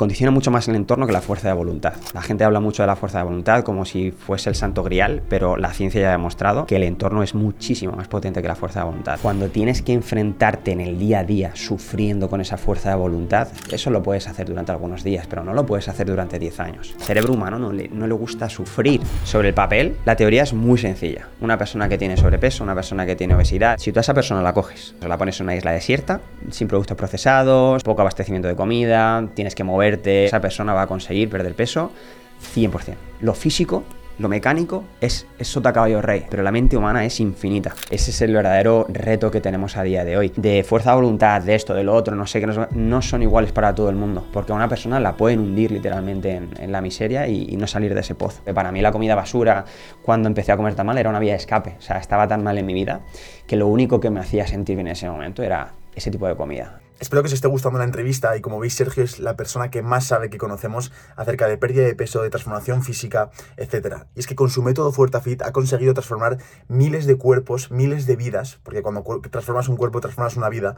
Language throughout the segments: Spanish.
condiciona mucho más el entorno que la fuerza de voluntad. La gente habla mucho de la fuerza de voluntad como si fuese el santo grial, pero la ciencia ya ha demostrado que el entorno es muchísimo más potente que la fuerza de voluntad. Cuando tienes que enfrentarte en el día a día sufriendo con esa fuerza de voluntad, eso lo puedes hacer durante algunos días, pero no lo puedes hacer durante 10 años. Cerebro humano no le, no le gusta sufrir. Sobre el papel, la teoría es muy sencilla. Una persona que tiene sobrepeso, una persona que tiene obesidad, si tú a esa persona la coges, la pones en una isla desierta, sin productos procesados, poco abastecimiento de comida, tienes que mover esa persona va a conseguir perder peso 100%. Lo físico lo mecánico es, es sota caballo rey, pero la mente humana es infinita. Ese es el verdadero reto que tenemos a día de hoy. De fuerza de voluntad, de esto, de lo otro, no sé, que no, son iguales para todo el mundo. Porque a una persona la pueden hundir literalmente en, la miseria y, no salir de ese pozo. Para mí la comida basura, cuando empecé a comer tan mal, era una vía de escape. O sea, estaba tan mal en mi vida que lo único que me hacía sentir bien en ese momento era ese tipo de comida. Espero que os esté gustando la entrevista y como veis Sergio es la persona que más sabe que conocemos acerca de pérdida de peso, de transformación física, etc. Y es que con su método Fuerza Fit ha conseguido transformar miles de cuerpos, miles de vidas, porque cuando transformas un cuerpo transformas una vida,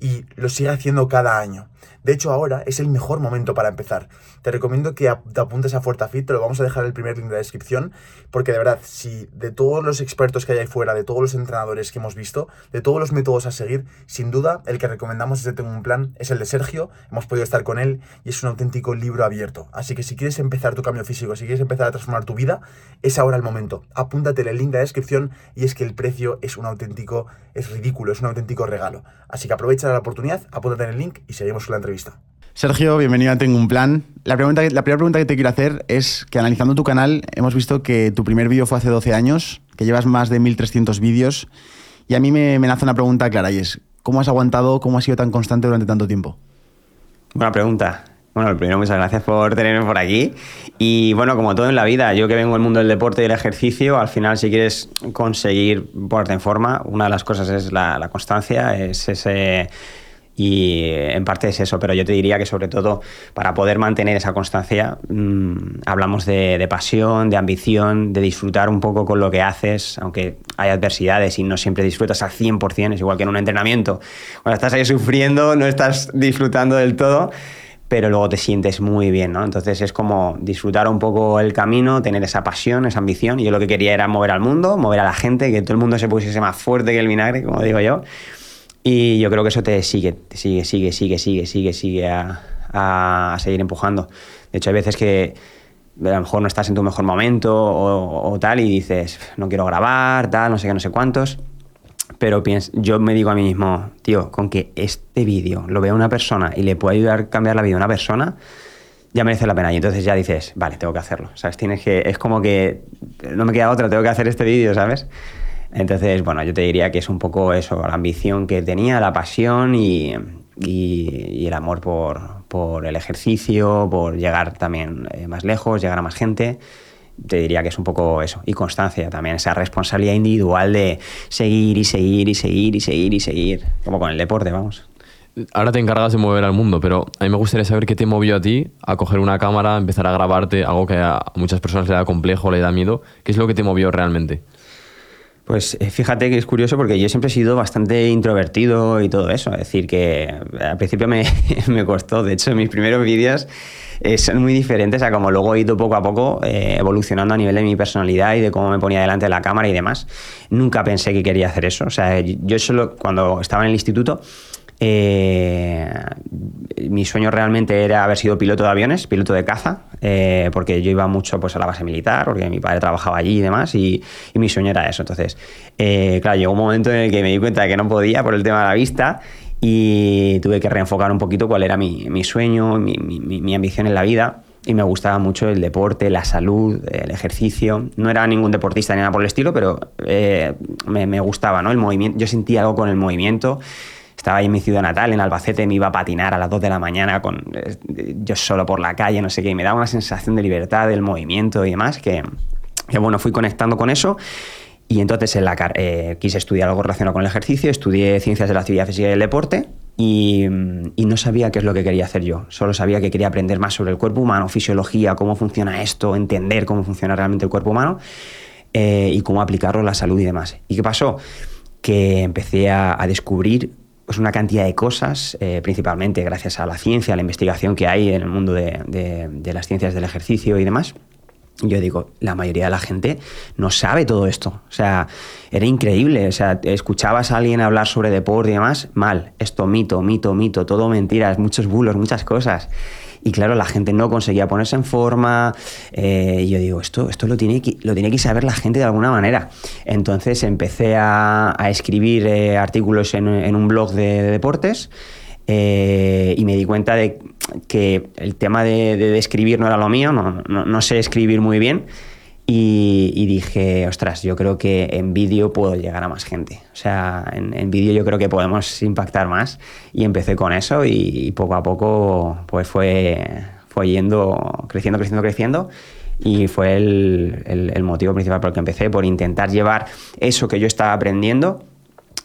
y lo sigue haciendo cada año. De hecho, ahora es el mejor momento para empezar. Te recomiendo que te apuntes a FuertaFit, te lo vamos a dejar el primer link de la descripción, porque de verdad, si de todos los expertos que hay ahí fuera, de todos los entrenadores que hemos visto, de todos los métodos a seguir, sin duda el que recomendamos desde Tengo un Plan es el de Sergio, hemos podido estar con él y es un auténtico libro abierto. Así que si quieres empezar tu cambio físico, si quieres empezar a transformar tu vida, es ahora el momento. Apúntate el link de la descripción y es que el precio es un auténtico, es ridículo, es un auténtico regalo. Así que aprovecha la oportunidad, apúntate en el link y seguimos con la entrevista. Sergio, bienvenido a Tengo un Plan. La, pregunta, la primera pregunta que te quiero hacer es que analizando tu canal hemos visto que tu primer vídeo fue hace 12 años, que llevas más de 1.300 vídeos y a mí me, me nace una pregunta clara y es, ¿cómo has aguantado, cómo has sido tan constante durante tanto tiempo? Buena pregunta. Bueno, primero muchas gracias por tenerme por aquí. Y bueno, como todo en la vida, yo que vengo del mundo del deporte y el ejercicio, al final si quieres conseguir ponerte en forma, una de las cosas es la, la constancia, es ese y en parte es eso, pero yo te diría que sobre todo para poder mantener esa constancia mm, hablamos de, pasión, de ambición, de disfrutar un poco con lo que haces, aunque hay adversidades y no siempre disfrutas al 100%, es igual que en un entrenamiento. Cuando estás ahí sufriendo no estás disfrutando del todo, pero luego te sientes muy bien, ¿no? Entonces es como disfrutar un poco el camino, tener esa pasión, esa ambición. Yo lo que quería era mover al mundo, mover a la gente, que todo el mundo se pusiese más fuerte que el vinagre, como digo yo. Y yo creo que eso te sigue, te sigue, sigue, sigue, sigue, sigue, sigue a, a, seguir empujando. De hecho, hay veces que a lo mejor no estás en tu mejor momento o, tal y dices, no quiero grabar, tal, no sé qué, no sé cuántos. Pero yo me digo a mí mismo, tío, con que este vídeo lo vea una persona y le pueda ayudar a cambiar la vida a una persona, ya merece la pena. Y entonces ya dices, vale, tengo que hacerlo. ¿Sabes? Tienes que, es como que no me queda otra, tengo que hacer este vídeo, ¿sabes? Entonces, bueno, yo te diría que es un poco eso, la ambición que tenía, la pasión y, el amor por, el ejercicio, por llegar también eh, más lejos, llegar a más gente. Te diría que es un poco eso. Y constancia también, esa responsabilidad individual de seguir y seguir y seguir y seguir y seguir, como con el deporte, vamos. Ahora te encargas de mover al mundo, pero a mí me gustaría saber qué te movió a ti a coger una cámara, empezar a grabarte, algo que a muchas personas le da complejo, le da miedo. ¿Qué es lo que te movió realmente? Pues eh, fíjate que es curioso porque yo siempre he sido bastante introvertido y todo eso. Es decir, que al principio me, me costó. De hecho, mis primeros vídeos eh, son muy diferentes a como luego he ido poco a poco eh, evolucionando a nivel de mi personalidad y de cómo me ponía delante de la cámara y demás. Nunca pensé que quería hacer eso. O sea, yo solo cuando estaba en el instituto eh, mi sueño realmente era haber sido piloto de aviones, piloto de caza, eh, porque yo iba mucho pues, a la base militar, porque mi padre trabajaba allí y demás, y, mi sueño era eso. Entonces, eh, claro, llegó un momento en el que me di cuenta de que no podía por el tema de la vista y tuve que reenfocar un poquito cuál era mi, sueño, mi, ambición en la vida y me gustaba mucho el deporte, la salud, el ejercicio. No era ningún deportista ni nada por el estilo, pero me, me, gustaba, ¿no? El movimiento. Yo sentía algo con el movimiento estaba ahí en mi ciudad natal, en Albacete, me iba a patinar a las 2 de la mañana con, yo solo por la calle, no sé qué, y me daba una sensación de libertad, del movimiento y demás, que, que bueno, fui conectando con eso. Y entonces eh, quise estudiar algo relacionado con el ejercicio, estudié ciencias de la actividad física y el deporte y, no sabía qué es lo que quería hacer yo. Solo sabía que quería aprender más sobre el cuerpo humano, fisiología, cómo funciona esto, entender cómo funciona realmente el cuerpo humano eh, y cómo aplicarlo a la salud y demás. ¿Y qué pasó? Que empecé a descubrir pues una cantidad de cosas, eh, principalmente gracias a la ciencia, a la investigación que hay en el mundo de, de las ciencias del ejercicio y demás. Yo digo, la mayoría de la gente no sabe todo esto. O sea, era increíble. O sea, escuchabas a alguien hablar sobre deporte y demás, mal. Esto mito, mito, mito, todo mentiras, muchos bulos, muchas cosas. Y claro, la gente no conseguía ponerse en forma. Eh, y yo digo, esto, esto lo, tiene que, lo tiene que saber la gente de alguna manera. Entonces empecé a, escribir eh, artículos en, un blog de, deportes. Eh, y me di cuenta de que el tema de, escribir no era lo mío, no, no, sé escribir muy bien. Y, dije, ostras, yo creo que en vídeo puedo llegar a más gente. O sea, en, vídeo yo creo que podemos impactar más. Y empecé con eso y, poco a poco pues fue, fue yendo, creciendo, creciendo, creciendo. Y fue el, el, el motivo principal por el que empecé, por intentar llevar eso que yo estaba aprendiendo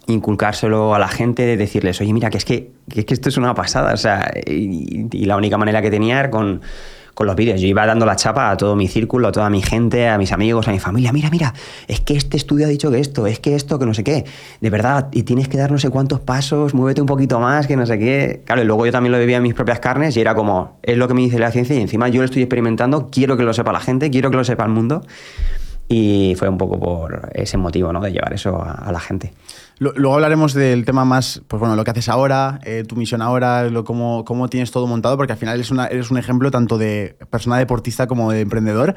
inculcárselo a la gente, decirles, oye, mira, que es que, que, esto es una pasada. O sea, y, la única manera que tenía era con, con los vídeos. Yo iba dando la chapa a todo mi círculo, a toda mi gente, a mis amigos, a mi familia. Mira, mira, es que este estudio ha dicho que esto, es que esto, que no sé qué. De verdad, y tienes que dar no sé cuántos pasos, muévete un poquito más, que no sé qué. Claro, y luego yo también lo vivía en mis propias carnes y era como, es lo que me dice la ciencia y encima yo lo estoy experimentando, quiero que lo sepa la gente, quiero que lo sepa el mundo. Y fue un poco por ese motivo, ¿no? De llevar eso a, la gente. Luego hablaremos del tema más, pues bueno, lo que haces ahora, eh, tu misión ahora, lo, cómo, cómo, tienes todo montado, porque al final eres, una, eres un ejemplo tanto de persona deportista como de emprendedor.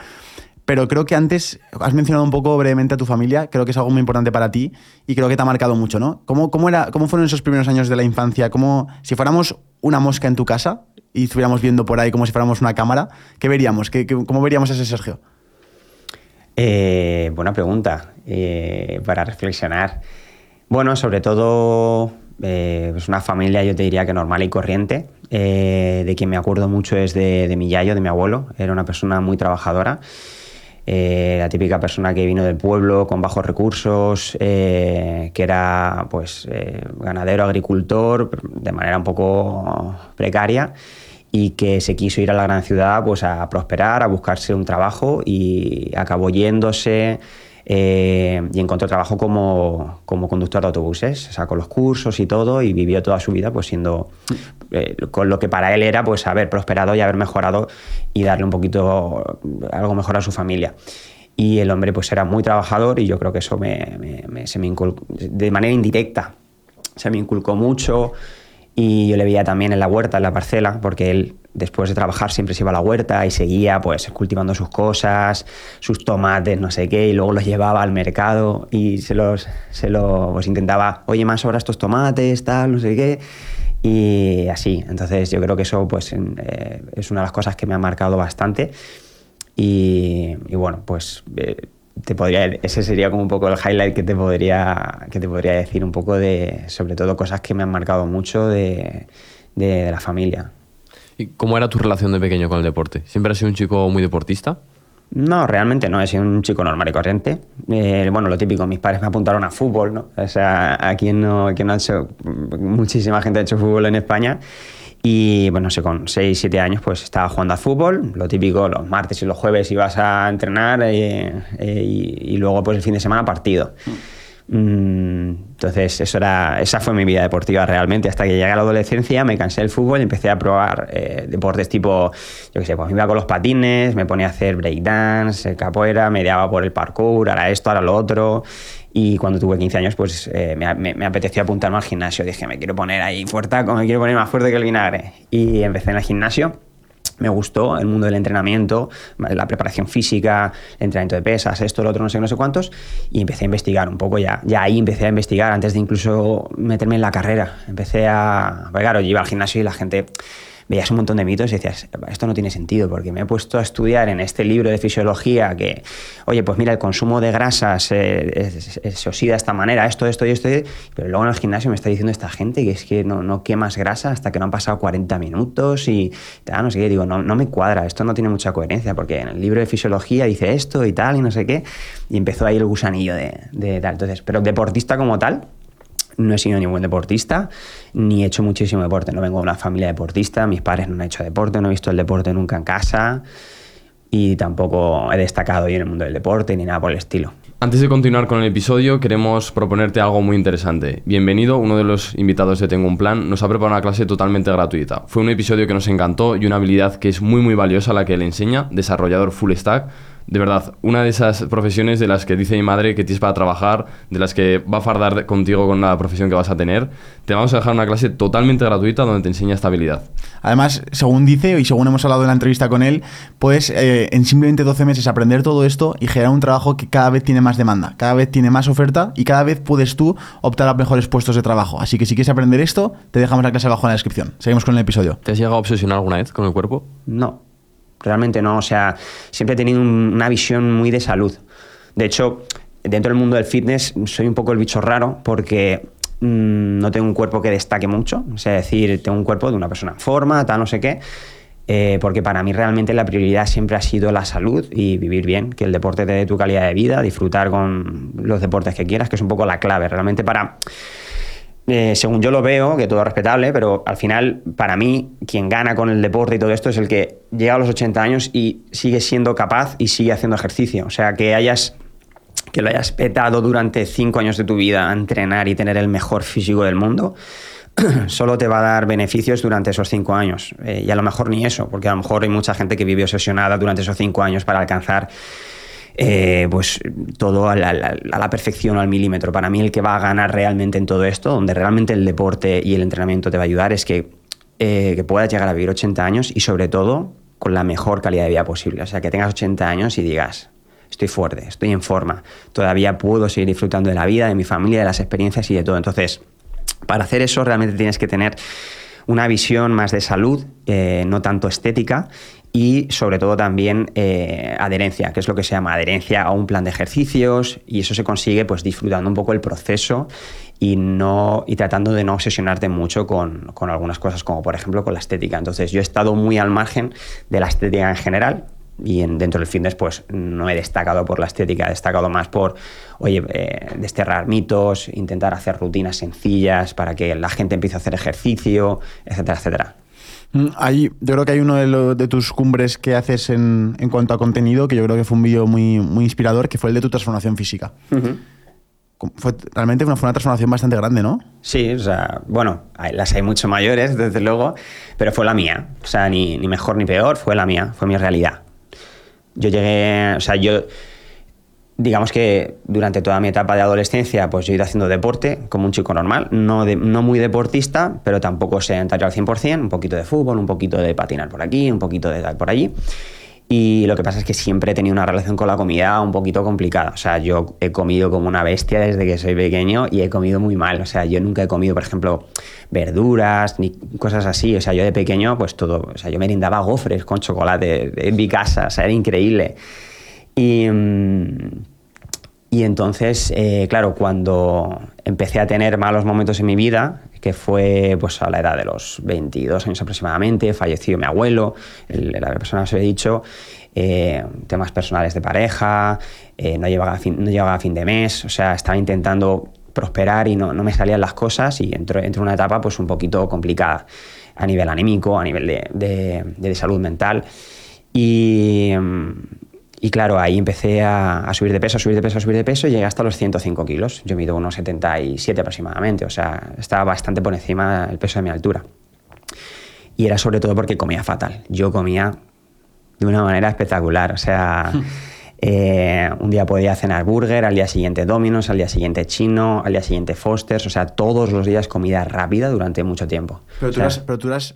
Pero creo que antes has mencionado un poco brevemente a tu familia, creo que es algo muy importante para ti y creo que te ha marcado mucho, ¿no? ¿Cómo, cómo, era, cómo fueron esos primeros años de la infancia? ¿Cómo, si fuéramos una mosca en tu casa y estuviéramos viendo por ahí como si fuéramos una cámara, ¿qué veríamos? ¿Qué, cómo veríamos a ese Sergio? Eh, buena pregunta eh, para reflexionar. Bueno, sobre todo eh, es una familia, yo te diría que normal y corriente. de quien me acuerdo mucho es de, mi yayo, de mi abuelo. Era una persona muy trabajadora. la típica persona que vino del pueblo con bajos recursos, que era pues ganadero, agricultor, de manera un poco precaria y que se quiso ir a la gran ciudad pues a prosperar, a buscarse un trabajo y acabó yéndose eh, y encontró trabajo como, como, conductor de autobuses, sacó los cursos y todo y vivió toda su vida pues siendo eh, con lo que para él era pues haber prosperado y haber mejorado y darle un poquito algo mejor a su familia. Y el hombre pues era muy trabajador y yo creo que eso me, se me inculcó de manera indirecta, se me inculcó mucho. Y yo le veía también en la huerta, en la parcela, porque él después de trabajar siempre se iba a la huerta y seguía pues cultivando sus cosas, sus tomates, no sé qué, y luego los llevaba al mercado y se los, se los intentaba, oye, más sobra estos tomates, tal, no sé qué, y así. Entonces yo creo que eso pues eh, es una de las cosas que me ha marcado bastante. Y, bueno, pues eh, te podría, ese sería como un poco el highlight que te podría, que te podría decir, un poco de, sobre todo cosas que me han marcado mucho de, de, la familia. ¿Y cómo era tu relación de pequeño con el deporte? ¿Siempre has sido un chico muy deportista? No, realmente no, he sido un chico normal y corriente. Eh, bueno, lo típico, mis padres me apuntaron a fútbol, ¿no? O sea, aquí no, aquí ha hecho, muchísima gente ha hecho fútbol en España y bueno, no sé, con 6, 7 años pues estaba jugando al fútbol, lo típico, los martes y los jueves ibas a entrenar eh, eh, y, luego pues el fin de semana partido. Entonces, eso era, esa fue mi vida deportiva realmente. Hasta que llegué a la adolescencia, me cansé del fútbol y empecé a probar eh, deportes tipo, yo qué sé, pues me iba con los patines, me ponía a hacer breakdance, capoeira, me daba por el parkour, ahora esto, ahora lo otro. Y cuando tuve 15 años, pues eh, me, me, apeteció apuntarme al gimnasio. Dije, me quiero poner ahí fuerte, me quiero poner más fuerte que el vinagre. Y empecé en el gimnasio. Me gustó el mundo del entrenamiento, la preparación física, el entrenamiento de pesas, esto, lo otro, no sé, no sé cuántos. Y empecé a investigar un poco ya. Ya ahí empecé a investigar antes de incluso meterme en la carrera. Empecé a. Pues claro, yo iba al gimnasio y la gente veías un montón de mitos y decías, esto no tiene sentido, porque me he puesto a estudiar en este libro de fisiología que, oye, pues mira, el consumo de grasas se, se, oxida de esta manera, esto, esto y esto, pero luego en el gimnasio me está diciendo esta gente que es que no, no quemas grasa hasta que no han pasado 40 minutos y no sé qué, digo, no, no me cuadra, esto no tiene mucha coherencia, porque en el libro de fisiología dice esto y tal y no sé qué, y empezó ahí el gusanillo de, de tal. Entonces, pero deportista como tal, no he sido ni buen deportista, ni he hecho muchísimo deporte. No vengo de una familia deportista, mis padres no han hecho deporte, no he visto el deporte nunca en casa y tampoco he destacado en el mundo del deporte ni nada por el estilo. Antes de continuar con el episodio, queremos proponerte algo muy interesante. Bienvenido, uno de los invitados de Tengo un Plan nos ha preparado una clase totalmente gratuita. Fue un episodio que nos encantó y una habilidad que es muy muy valiosa la que le enseña, desarrollador full stack de verdad, una de esas profesiones de las que dice mi madre que tienes para trabajar, de las que va a fardar contigo con la profesión que vas a tener, te vamos a dejar una clase totalmente gratuita donde te enseña estabilidad. Además, según dice y según hemos hablado en la entrevista con él, puedes eh, en simplemente 12 meses aprender todo esto y generar un trabajo que cada vez tiene más demanda, cada vez tiene más oferta y cada vez puedes tú optar a mejores puestos de trabajo. Así que si quieres aprender esto, te dejamos la clase abajo en la descripción. Seguimos con el episodio. ¿Te has llegado a obsesionar alguna vez con el cuerpo? No realmente no. O sea, siempre he tenido una visión muy de salud. De hecho, dentro del mundo del fitness soy un poco el bicho raro porque mm, no tengo un cuerpo que destaque mucho. O sea, decir, tengo un cuerpo de una persona en forma, tal, no sé qué. Eh, porque para mí realmente la prioridad siempre ha sido la salud y vivir bien, que el deporte te dé tu calidad de vida, disfrutar con los deportes que quieras, que es un poco la clave. Realmente para eh, según yo lo veo, que todo es respetable, pero al final, para mí, quien gana con el deporte y todo esto es el que llega a los 80 años y sigue siendo capaz y sigue haciendo ejercicio. O sea, que hayas que lo hayas petado durante 5 años de tu vida a entrenar y tener el mejor físico del mundo, solo te va a dar beneficios durante esos 5 años. Eh, y a lo mejor ni eso, porque a lo mejor hay mucha gente que vive obsesionada durante esos 5 años para alcanzar eh, pues todo a la, perfección o al milímetro. Para mí el que va a ganar realmente en todo esto, donde realmente el deporte y el entrenamiento te va a ayudar, es que, eh, que puedas llegar a vivir 80 años y sobre todo con la mejor calidad de vida posible. O sea, que tengas 80 años y digas, estoy fuerte, estoy en forma, todavía puedo seguir disfrutando de la vida, de mi familia, de las experiencias y de todo. Entonces, para hacer eso realmente tienes que tener una visión más de salud, eh, no tanto estética, y sobre todo también eh, adherencia, que es lo que se llama adherencia a un plan de ejercicios y eso se consigue pues disfrutando un poco el proceso y, no, y tratando de no obsesionarte mucho con, con, algunas cosas, como por ejemplo con la estética. Entonces yo he estado muy al margen de la estética en general y en, dentro del fitness pues no he destacado por la estética, he destacado más por, oye, eh, desterrar mitos, intentar hacer rutinas sencillas para que la gente empiece a hacer ejercicio, etcétera, etcétera. Mm, yo creo que hay uno de, tus cumbres que haces en, cuanto a contenido, que yo creo que fue un vídeo muy, muy inspirador, que fue el de tu transformación física. Fue realmente una, fue una transformación bastante grande, ¿no? Sí, o sea, bueno, las hay mucho mayores, desde luego, pero fue la mía. O sea, ni, ni mejor ni peor, fue la mía, fue mi realidad. Yo llegué, o sea, yo digamos que durante toda mi etapa de adolescencia, pues yo he ido haciendo deporte como un chico normal, no, no muy deportista, pero tampoco sedentario al 100%, un poquito de fútbol, un poquito de patinar por aquí, un poquito de tal por allí. Y lo que pasa es que siempre he tenido una relación con la comida un poquito complicada. O sea, yo he comido como una bestia desde que soy pequeño y he comido muy mal. O sea, yo nunca he comido, por ejemplo, verduras ni cosas así. O sea, yo de pequeño, pues todo. O sea, yo me rindaba gofres con chocolate en mi casa. O sea, era increíble. Y, y entonces, eh, claro, cuando empecé a tener malos momentos en mi vida, que fue pues a la edad de los 22 años aproximadamente, falleció mi abuelo, la persona que os he dicho, eh, temas personales de pareja, eh, no, llegaba a fin, no fin de mes, o sea, estaba intentando prosperar y no, no me salían las cosas y entré, en una etapa pues un poquito complicada a nivel anímico, a nivel de, de, de salud mental. Y, y claro, ahí empecé a, subir de peso, a subir de peso, a subir de peso y llegué hasta los 105 kilos. Yo mido unos 77 aproximadamente, o sea, estaba bastante por encima del peso de mi altura. Y era sobre todo porque comía fatal. Yo comía de una manera espectacular, o sea... Eh, un día podía cenar burger, al día siguiente Domino's, al día siguiente chino, al día siguiente Foster's, o sea, todos los días comida rápida durante mucho tiempo. Pero tú, pero tú eras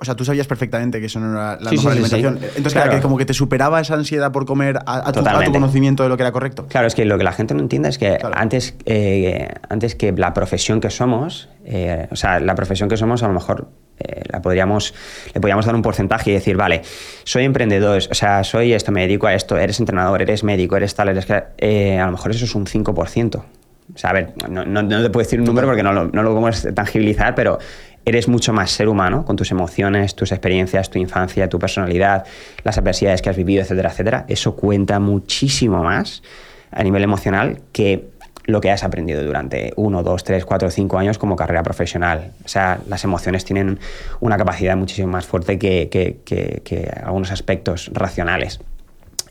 o sea, tú sabías perfectamente que eso no era la mejor alimentación. Entonces, claro. que como que te superaba esa ansiedad por comer a, tu, conocimiento de lo que era correcto. Claro, es que lo que la gente no entiende es que antes, eh, antes que la profesión que somos, eh, o sea, la profesión que somos a lo mejor eh, la podríamos, le podríamos dar un porcentaje y decir, vale, soy emprendedor, o sea, soy esto, me dedico a esto, eres entrenador, eres médico, eres tal, eres que... a lo mejor eso es un 5%. O sea, a ver, no, no, te puedo decir un número porque no lo, no lo podemos tangibilizar, pero eres mucho más ser humano con tus emociones, tus experiencias, tu infancia, tu personalidad, las adversidades que has vivido, etcétera, etcétera. Eso cuenta muchísimo más a nivel emocional que lo que has aprendido durante uno, dos, tres, cuatro, cinco años como carrera profesional. O sea, las emociones tienen una capacidad muchísimo más fuerte que, algunos aspectos racionales.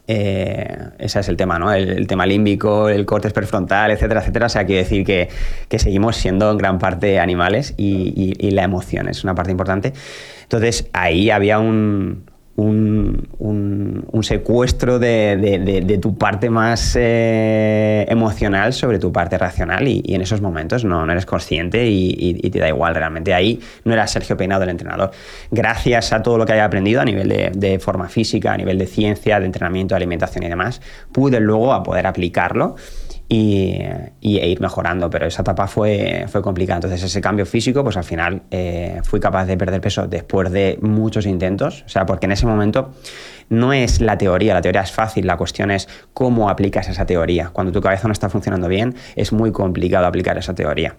Eh, ese es el tema, ¿no? El, tema límbico, el corte prefrontal, etcétera, etcétera. O sea, quiere decir que, que seguimos siendo en gran parte animales y, y la emoción es una parte importante. Entonces, ahí había un, un, un, secuestro de, de, tu parte más eh, emocional sobre tu parte racional y, en esos momentos no, no eres consciente y, y, te da igual realmente. Ahí no era Sergio Peinado el entrenador. Gracias a todo lo que haya aprendido a nivel de, forma física, a nivel de ciencia, de entrenamiento, de alimentación y demás, pude luego a poder aplicarlo y, e ir mejorando, pero esa etapa fue, fue complicada. Entonces ese cambio físico, pues al final eh, fui capaz de perder peso después de muchos intentos, o sea, porque en ese momento no es la teoría, la teoría es fácil, la cuestión es cómo aplicas esa teoría. Cuando tu cabeza no está funcionando bien, es muy complicado aplicar esa teoría.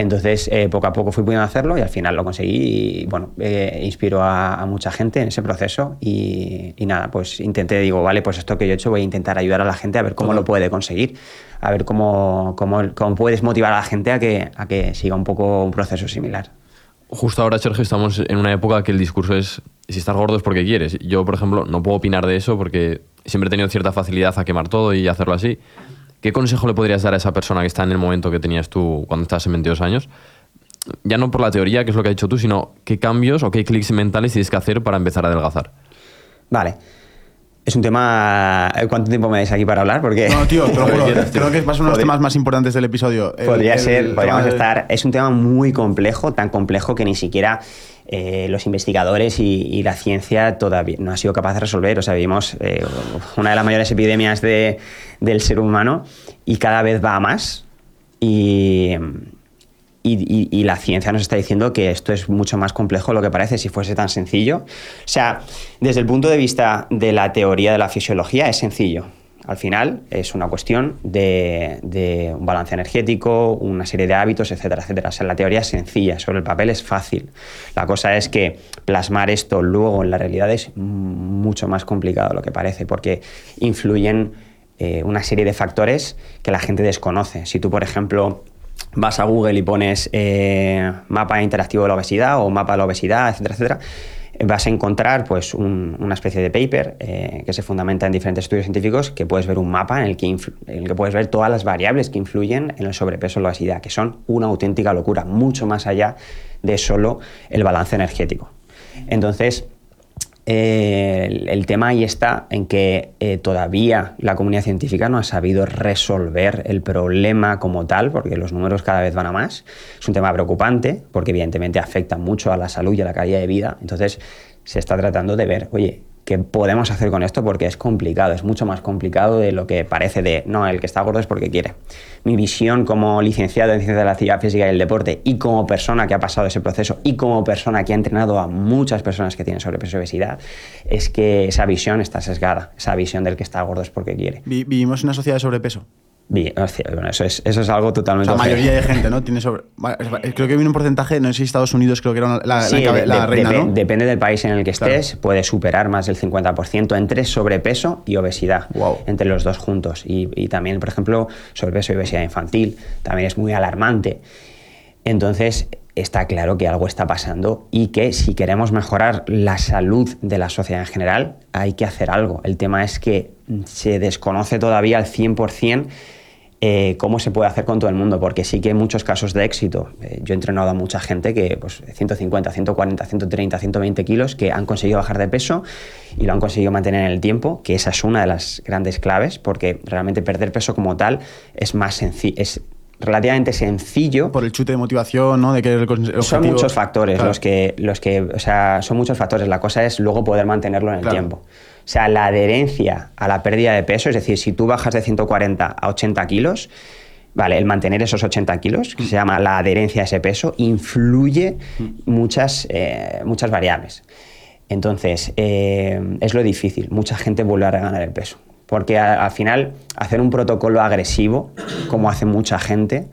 Entonces, eh, poco a poco fui pudiendo hacerlo y al final lo conseguí y, bueno, eh, inspiro a, mucha gente en ese proceso y, nada, pues intenté, digo, vale, pues esto que yo he hecho voy a intentar ayudar a la gente a ver cómo lo puede conseguir, a ver cómo, cómo, cómo, puedes motivar a la gente a que, a que siga un poco un proceso similar. Justo ahora, Sergio, estamos en una época que el discurso es si estás gordo es porque quieres. Yo, por ejemplo, no puedo opinar de eso porque siempre he tenido cierta facilidad a quemar todo y hacerlo así. ¿Qué consejo le podrías dar a esa persona que está en el momento que tenías tú cuando estabas en 22 años? Ya no por la teoría, que es lo que has dicho tú, sino qué cambios o qué clics mentales tienes que hacer para empezar a adelgazar. Vale. Es un tema. ¿Cuánto tiempo me dais aquí para hablar? Porque... No, tío, creo que es uno de los temas más importantes del episodio. Podría ser, podríamos estar. Es un tema muy complejo, tan complejo que ni siquiera eh, los investigadores y, la ciencia todavía no ha sido capaz de resolver. O sea, vivimos eh, una de las mayores epidemias de, del ser humano y cada vez va a más. Y, y, la ciencia nos está diciendo que esto es mucho más complejo de lo que parece si fuese tan sencillo. O sea, desde el punto de vista de la teoría de la fisiología es sencillo. Al final es una cuestión de, un balance energético, una serie de hábitos, etcétera, etcétera. O sea, la teoría es sencilla, sobre el papel es fácil. La cosa es que plasmar esto luego en la realidad es mucho más complicado de lo que parece, porque influyen eh, una serie de factores que la gente desconoce. Si tú, por ejemplo, vas a Google y pones eh, mapa interactivo de la obesidad o mapa de la obesidad, etcétera, etcétera, vas a encontrar pues, una especie de paper eh, que se fundamenta en diferentes estudios científicos que puedes ver un mapa en el, que en el que puedes ver todas las variables que influyen en el sobrepeso o la obesidad, que son una auténtica locura, mucho más allá de solo el balance energético. Entonces, el, tema ahí está en que eh, todavía la comunidad científica no ha sabido resolver el problema como tal, porque los números cada vez van a más. Es un tema preocupante, porque evidentemente afecta mucho a la salud y a la calidad de vida. Entonces se está tratando de ver, oye, qué podemos hacer con esto porque es complicado, es mucho más complicado de lo que parece de, no, el que está gordo es porque quiere. Mi visión como licenciado en ciencias de la actividad física y el deporte y como persona que ha pasado ese proceso y como persona que ha entrenado a muchas personas que tienen sobrepeso y obesidad, es que esa visión está sesgada, esa visión del que está gordo es porque quiere. Vivimos en una sociedad de sobrepeso. Bueno, eso es, eso es algo totalmente. la mayoría de gente, ¿no? Tiene sobre. Creo que viene un porcentaje, no sé si Estados Unidos creo que era la, la, reina, ¿no? Depende del país en el que estés, puede superar más del 50% entre sobrepeso y obesidad. Entre los dos juntos. Y, y también, por ejemplo, sobrepeso y obesidad infantil también es muy alarmante. Entonces, está claro que algo está pasando y que si queremos mejorar la salud de la sociedad en general, hay que hacer algo. El tema es que se desconoce todavía al 100% eh, cómo se puede hacer con todo el mundo, porque sí que hay muchos casos de éxito. Eh, yo he entrenado a mucha gente que, pues, 150, 140, 130, 120 kilos, que han conseguido bajar de peso y lo han conseguido mantener en el tiempo, que esa es una de las grandes claves, porque realmente perder peso como tal es más sencillo. Es, relativamente sencillo. Por el chute de motivación, ¿no? De que el Son muchos factores los que, los que, o sea, son muchos factores. La cosa es luego poder mantenerlo en el tiempo. O sea, la adherencia a la pérdida de peso, es decir, si tú bajas de 140 a 80 kilos, Vale, el mantener esos 80 kilos, que se llama la adherencia a ese peso, influye muchas, eh, muchas variables. Entonces, eh, es lo difícil. Mucha gente vuelve a reganar el peso. Porque al final, hacer un protocolo agresivo, como hace mucha gente,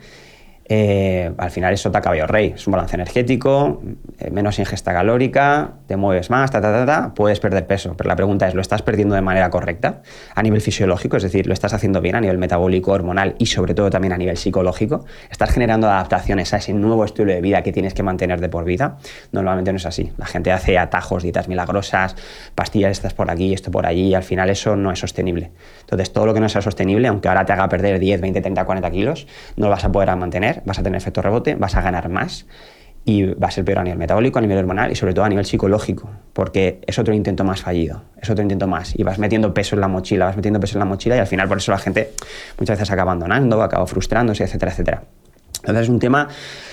eh, al final eso te caballo rey. Es un balance energético, eh, menos ingesta calórica, te mueves más, ta, ta, ta, ta, puedes perder peso. Pero la pregunta es, ¿lo estás perdiendo de manera correcta a nivel fisiológico? Es decir, ¿lo estás haciendo bien a nivel metabólico, hormonal y sobre todo también a nivel psicológico? ¿Estás generando adaptaciones a ese nuevo estilo de vida que tienes que mantener de por vida? Normalmente no es así. La gente hace atajos, dietas milagrosas, pastillas estas por aquí, esto por allí, y al final eso no es sostenible. Entonces, todo lo que no sea sostenible, aunque ahora te haga perder 10, 20, 30, 40 kilos, no lo vas a poder mantener, vas a tener efecto rebote, vas a ganar más y va a ser peor a nivel metabólico, a nivel hormonal y sobre todo a nivel psicológico, porque es otro intento más fallido, es otro intento más y vas metiendo peso en la mochila, vas metiendo peso en la mochila y al final por eso la gente muchas veces acaba abandonando, acaba frustrándose, etcétera, etcétera. Entonces es un tema,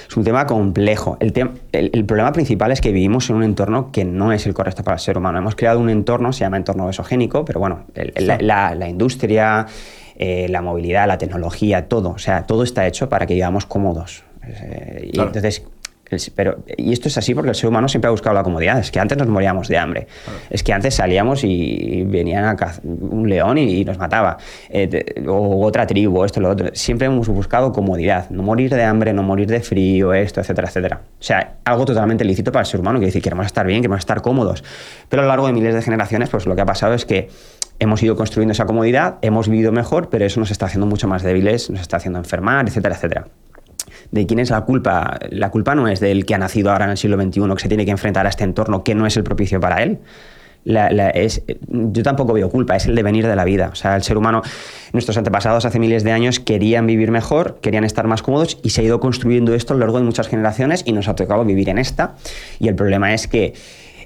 es un tema complejo. El, el, problema principal es que vivimos en un entorno que no es el correcto para el ser humano. Hemos creado un entorno, se llama entorno esogénico, pero bueno, la, la, industria, eh, la movilidad, la tecnología, todo, o sea, todo está hecho para que vivamos cómodos. Eh, y entonces, pero, y esto es así porque el ser humano siempre ha buscado la comodidad. Es que antes nos moríamos de hambre. Es que antes salíamos y venían a un león y, nos mataba. Eh, o otra tribu, esto, lo otro. Siempre hemos buscado comodidad. No morir de hambre, no morir de frío, esto, etcétera, etcétera. O sea, algo totalmente lícito para el ser humano. Que decir, queremos estar bien, queremos estar cómodos. Pero a lo largo de miles de generaciones, pues lo que ha pasado es que hemos ido construyendo esa comodidad, hemos vivido mejor, pero eso nos está haciendo mucho más débiles, nos está haciendo enfermar, etcétera, etcétera de quién es la culpa. La culpa no es del que ha nacido ahora en el siglo XXI, que se tiene que enfrentar a este entorno que no es el propicio para él. yo tampoco veo culpa, es el devenir de la vida. O sea, el ser humano, nuestros antepasados hace miles de años querían vivir mejor, querían estar más cómodos y se ha ido construyendo esto a lo largo de muchas generaciones y nos ha tocado vivir en esta. Y el problema es que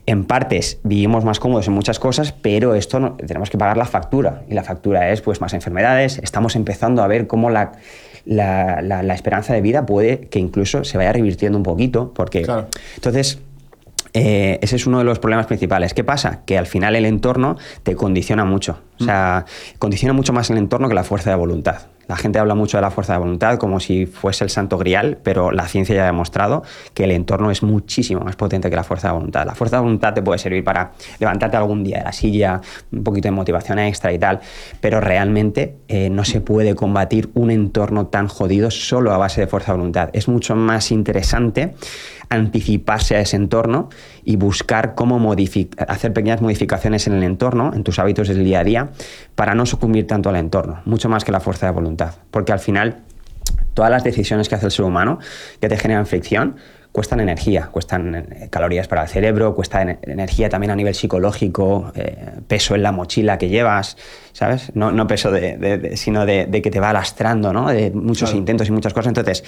en partes vivimos más cómodos en muchas cosas, pero esto no, tenemos que pagar la factura. Y la factura es pues más enfermedades. Estamos empezando a ver cómo la, la, esperanza de vida puede que incluso se vaya revirtiendo un poquito, porque entonces eh, ese es uno de los problemas principales. ¿Qué pasa? Que al final el entorno te condiciona mucho. O sea, condiciona mucho más el entorno que la fuerza de voluntad. La gente habla mucho de la fuerza de voluntad como si fuese el santo grial, pero la ciencia ya ha demostrado que el entorno es muchísimo más potente que la fuerza de voluntad. La fuerza de voluntad te puede servir para levantarte algún día de la silla, un poquito de motivación extra y tal, pero realmente eh, no se puede combatir un entorno tan jodido solo a base de fuerza de voluntad. Es mucho más interesante anticiparse a ese entorno y buscar cómo hacer pequeñas modificaciones en el entorno, en tus hábitos del día a día, para no sucumbir tanto al entorno, mucho más que la fuerza de voluntad. Porque al final, todas las decisiones que hace el ser humano que te generan fricción, cuestan energía, cuestan eh, calorías para el cerebro, cuesta energía también a nivel psicológico, eh, peso en la mochila que llevas, ¿sabes? No, no peso de, sino de, que te va lastrando, ¿no? De muchos intentos y muchas cosas. Entonces,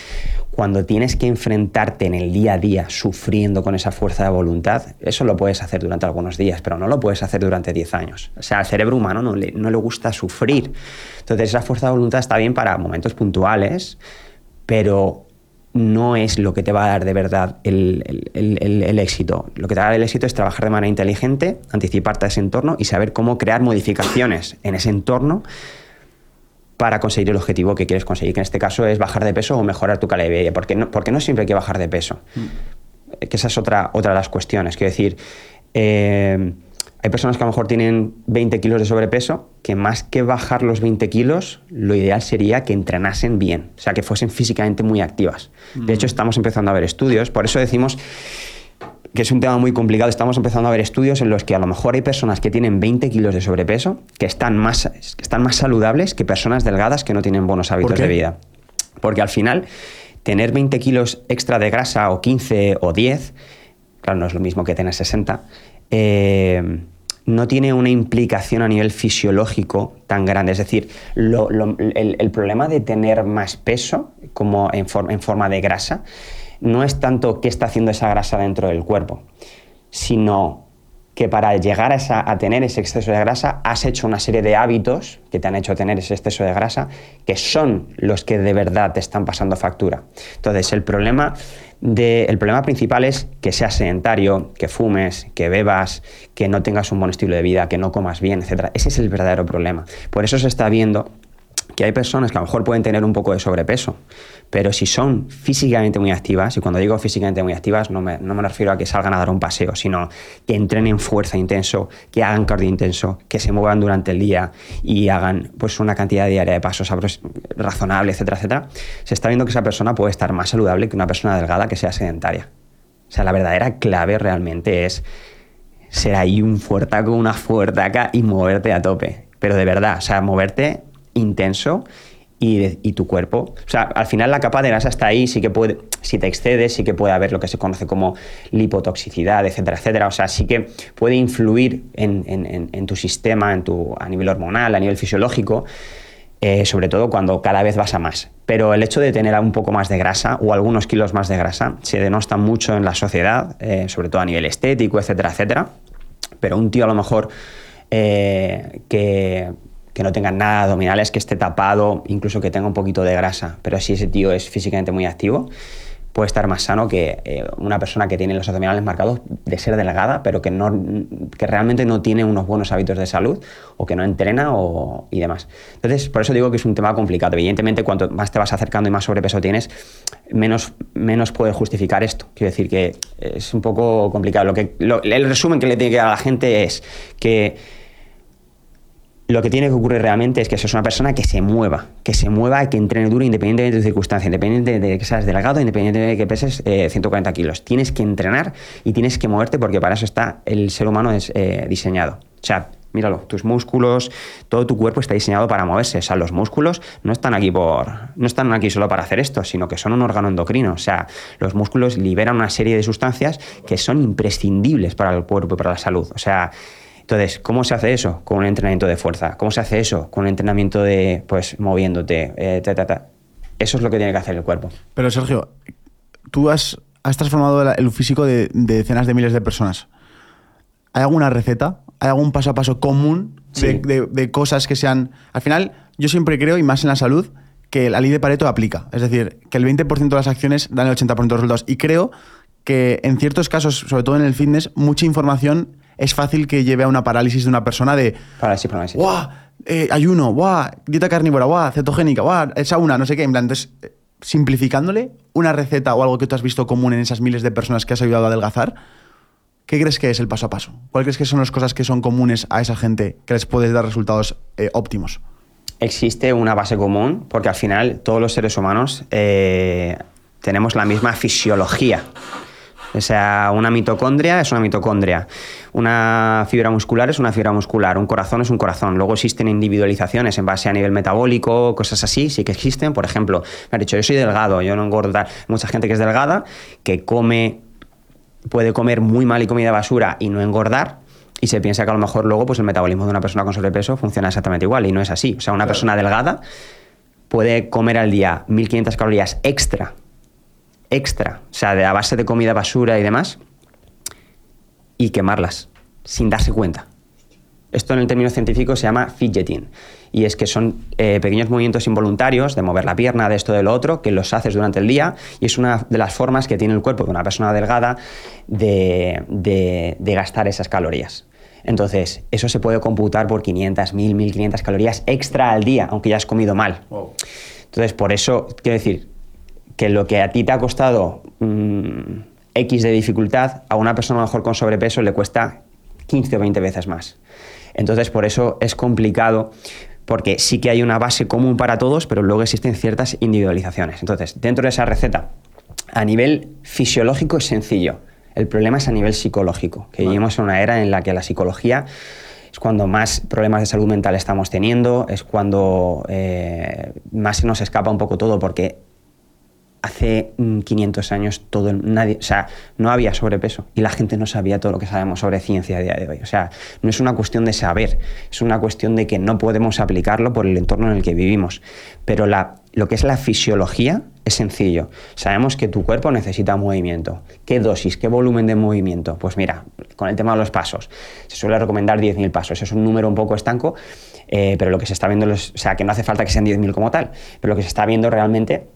cuando tienes que enfrentarte en el día a día sufriendo con esa fuerza de voluntad, eso lo puedes hacer durante algunos días, pero no lo puedes hacer durante 10 años. O sea, al cerebro humano no le, no le gusta sufrir. Entonces, esa fuerza de voluntad está bien para momentos puntuales, pero no es lo que te va a dar de verdad el, éxito. Lo que te va a dar el éxito es trabajar de manera inteligente, anticiparte a ese entorno y saber cómo crear modificaciones en ese entorno para conseguir el objetivo que quieres conseguir, que en este caso es bajar de peso o mejorar tu calidad de vida, porque no, porque no siempre hay que bajar de peso. Mm. Que esa es otra, otra de las cuestiones. Quiero decir, eh, hay personas que a lo mejor tienen 20 kilos de sobrepeso, que más que bajar los 20 kilos, lo ideal sería que entrenasen bien, o sea, que fuesen físicamente muy activas. De hecho, mm. estamos empezando a ver estudios, por eso decimos que es un tema muy complicado, estamos empezando a ver estudios en los que a lo mejor hay personas que tienen 20 kilos de sobrepeso, que están más, que están más saludables que personas delgadas que no tienen buenos hábitos de vida. Porque al final, tener 20 kilos extra de grasa o 15 o 10, claro, no es lo mismo que tener 60, eh, no tiene una implicación a nivel fisiológico tan grande. Es decir, el, problema de tener más peso como en, en, forma de grasa no es tanto qué está haciendo esa grasa dentro del cuerpo, sino que para llegar a, tener ese exceso de grasa has hecho una serie de hábitos que te han hecho tener ese exceso de grasa que son los que de verdad te están pasando factura. Entonces, el problema el problema principal es que seas sedentario, que fumes, que bebas, que no tengas un buen estilo de vida, que no comas bien, etc. Ese es el verdadero problema. Por eso se está viendo que hay personas que a lo mejor pueden tener un poco de sobrepeso, pero si son físicamente muy activas, y cuando digo físicamente muy activas no me, no me refiero a que salgan a dar un paseo, sino que entrenen fuerza intenso, que hagan cardio intenso, que se muevan durante el día y hagan pues una cantidad diaria de pasos razonable, etcétera, etcétera, se está viendo que esa persona puede estar más saludable que una persona delgada que sea sedentaria. O sea, la verdadera clave realmente es ser ahí un fuertaco, una fuertaca y moverte a tope. Pero de verdad, o sea, moverte intenso y, tu cuerpo. O sea, al final la capa de grasa está ahí, sí que puede, si te excedes, sí que puede haber lo que se conoce como lipotoxicidad, etcétera, etcétera. O sea, sí que puede influir en, tu sistema, en tu, a nivel hormonal, a nivel fisiológico, eh, sobre todo cuando cada vez vas a más. Pero el hecho de tener un poco más de grasa o algunos kilos más de grasa se denosta mucho en la sociedad, eh, sobre todo a nivel estético, etcétera, etcétera. Pero un tío a lo mejor eh, que que no tenga nada abdominales, que esté tapado, incluso que tenga un poquito de grasa. Pero si ese tío es físicamente muy activo, puede estar más sano que eh, una persona que tiene los abdominales marcados de ser delgada, pero que, no, que realmente no tiene unos buenos hábitos de salud o que no entrena o, y demás. Entonces, por eso digo que es un tema complicado. Evidentemente, cuanto más te vas acercando y más sobrepeso tienes, menos, menos puede justificar esto. Quiero decir que es un poco complicado. Lo que, el resumen que le tiene que dar a la gente es que lo que tiene que ocurrir realmente es que seas una persona que se mueva, que se mueva, que entrene duro independientemente de tu circunstancia, independientemente de que seas delgado, independientemente de que peses 140 eh, kilos. Tienes que entrenar y tienes que moverte porque para eso está el ser humano es, eh, diseñado. O sea, míralo, tus músculos, todo tu cuerpo está diseñado para moverse. O sea, los músculos no están aquí por. no están aquí solo para hacer esto, sino que son un órgano endocrino. O sea, los músculos liberan una serie de sustancias que son imprescindibles para el cuerpo y para la salud. O sea, entonces, ¿cómo se hace eso? Con un entrenamiento de fuerza. ¿Cómo se hace eso? Con un entrenamiento de, pues, moviéndote, eh, Eso es lo que tiene que hacer el cuerpo. Pero, Sergio, tú has, transformado el físico de, decenas de miles de personas. ¿Hay alguna receta? ¿Hay algún paso a paso común de, cosas que sean... Al final, yo siempre creo, y más en la salud, que la ley de Pareto aplica. Es decir, que el 20% de las acciones dan el 80% de los resultados. Y creo que en ciertos casos, sobre todo en el fitness, mucha información es fácil que lleve a una parálisis de una persona de. Parálisis, parálisis. ¡Guau! Eh, ayuno, ¡guau! Dieta carnívora, ¡guau! Cetogénica, ¡guau! Sauna, no sé qué. En plan, entonces, eh, simplificándole una receta o algo que tú has visto común en esas miles de personas que has ayudado a adelgazar, ¿qué crees que es el paso a paso? ¿Cuáles crees que son las cosas que son comunes a esa gente que les puedes dar resultados eh, óptimos? Existe una base común porque al final todos los seres humanos tenemos la misma fisiología. O sea, una mitocondria es una mitocondria, una fibra muscular es una fibra muscular, un corazón es un corazón. Luego existen individualizaciones en base a nivel metabólico, cosas así, sí que existen. Por ejemplo, me ha dicho, yo soy delgado, yo no engordo. Mucha gente que es delgada, que come, puede comer muy mal y comida basura y no engordar, y se piensa que a lo mejor luego pues el metabolismo de una persona con sobrepeso funciona exactamente igual y no es así. O sea, una persona delgada puede comer al día 1500 calorías extra extra, o sea, de a base de comida basura y demás, y quemarlas sin darse cuenta. Esto en el término científico se llama fidgeting. Y es que son eh, pequeños movimientos involuntarios de mover la pierna, de esto, de lo otro, que los haces durante el día. Y es una de las formas que tiene el cuerpo de una persona delgada de, de gastar esas calorías. Entonces, eso se puede computar por 500, 1000, 1500 calorías extra al día, aunque ya has comido mal. Entonces, por eso, quiero decir, que lo que a ti te ha costado mm, X de dificultad, a una persona mejor con sobrepeso le cuesta 15 o 20 veces más. Entonces, por eso es complicado, porque sí que hay una base común para todos, pero luego existen ciertas individualizaciones. Entonces, dentro de esa receta, a nivel fisiológico es sencillo. El problema es a nivel psicológico, que vivimos en una era en la que la psicología es cuando más problemas de salud mental estamos teniendo, es cuando eh, más se nos escapa un poco todo, porque hace 500 mm, años todo nadie, o sea, no había sobrepeso y la gente no sabía todo lo que sabemos sobre ciencia a día de hoy. O sea, no es una cuestión de saber, es una cuestión de que no podemos aplicarlo por el entorno en el que vivimos. Pero la, lo que es la fisiología es sencillo. Sabemos que tu cuerpo necesita movimiento. ¿Qué dosis, qué volumen de movimiento? Pues mira, con el tema de los pasos, se suele recomendar 10.000 pasos. Es un número un poco estanco, eh, pero lo que se está viendo, es, o sea, que no hace falta que sean 10.000 como tal, pero lo que se está viendo realmente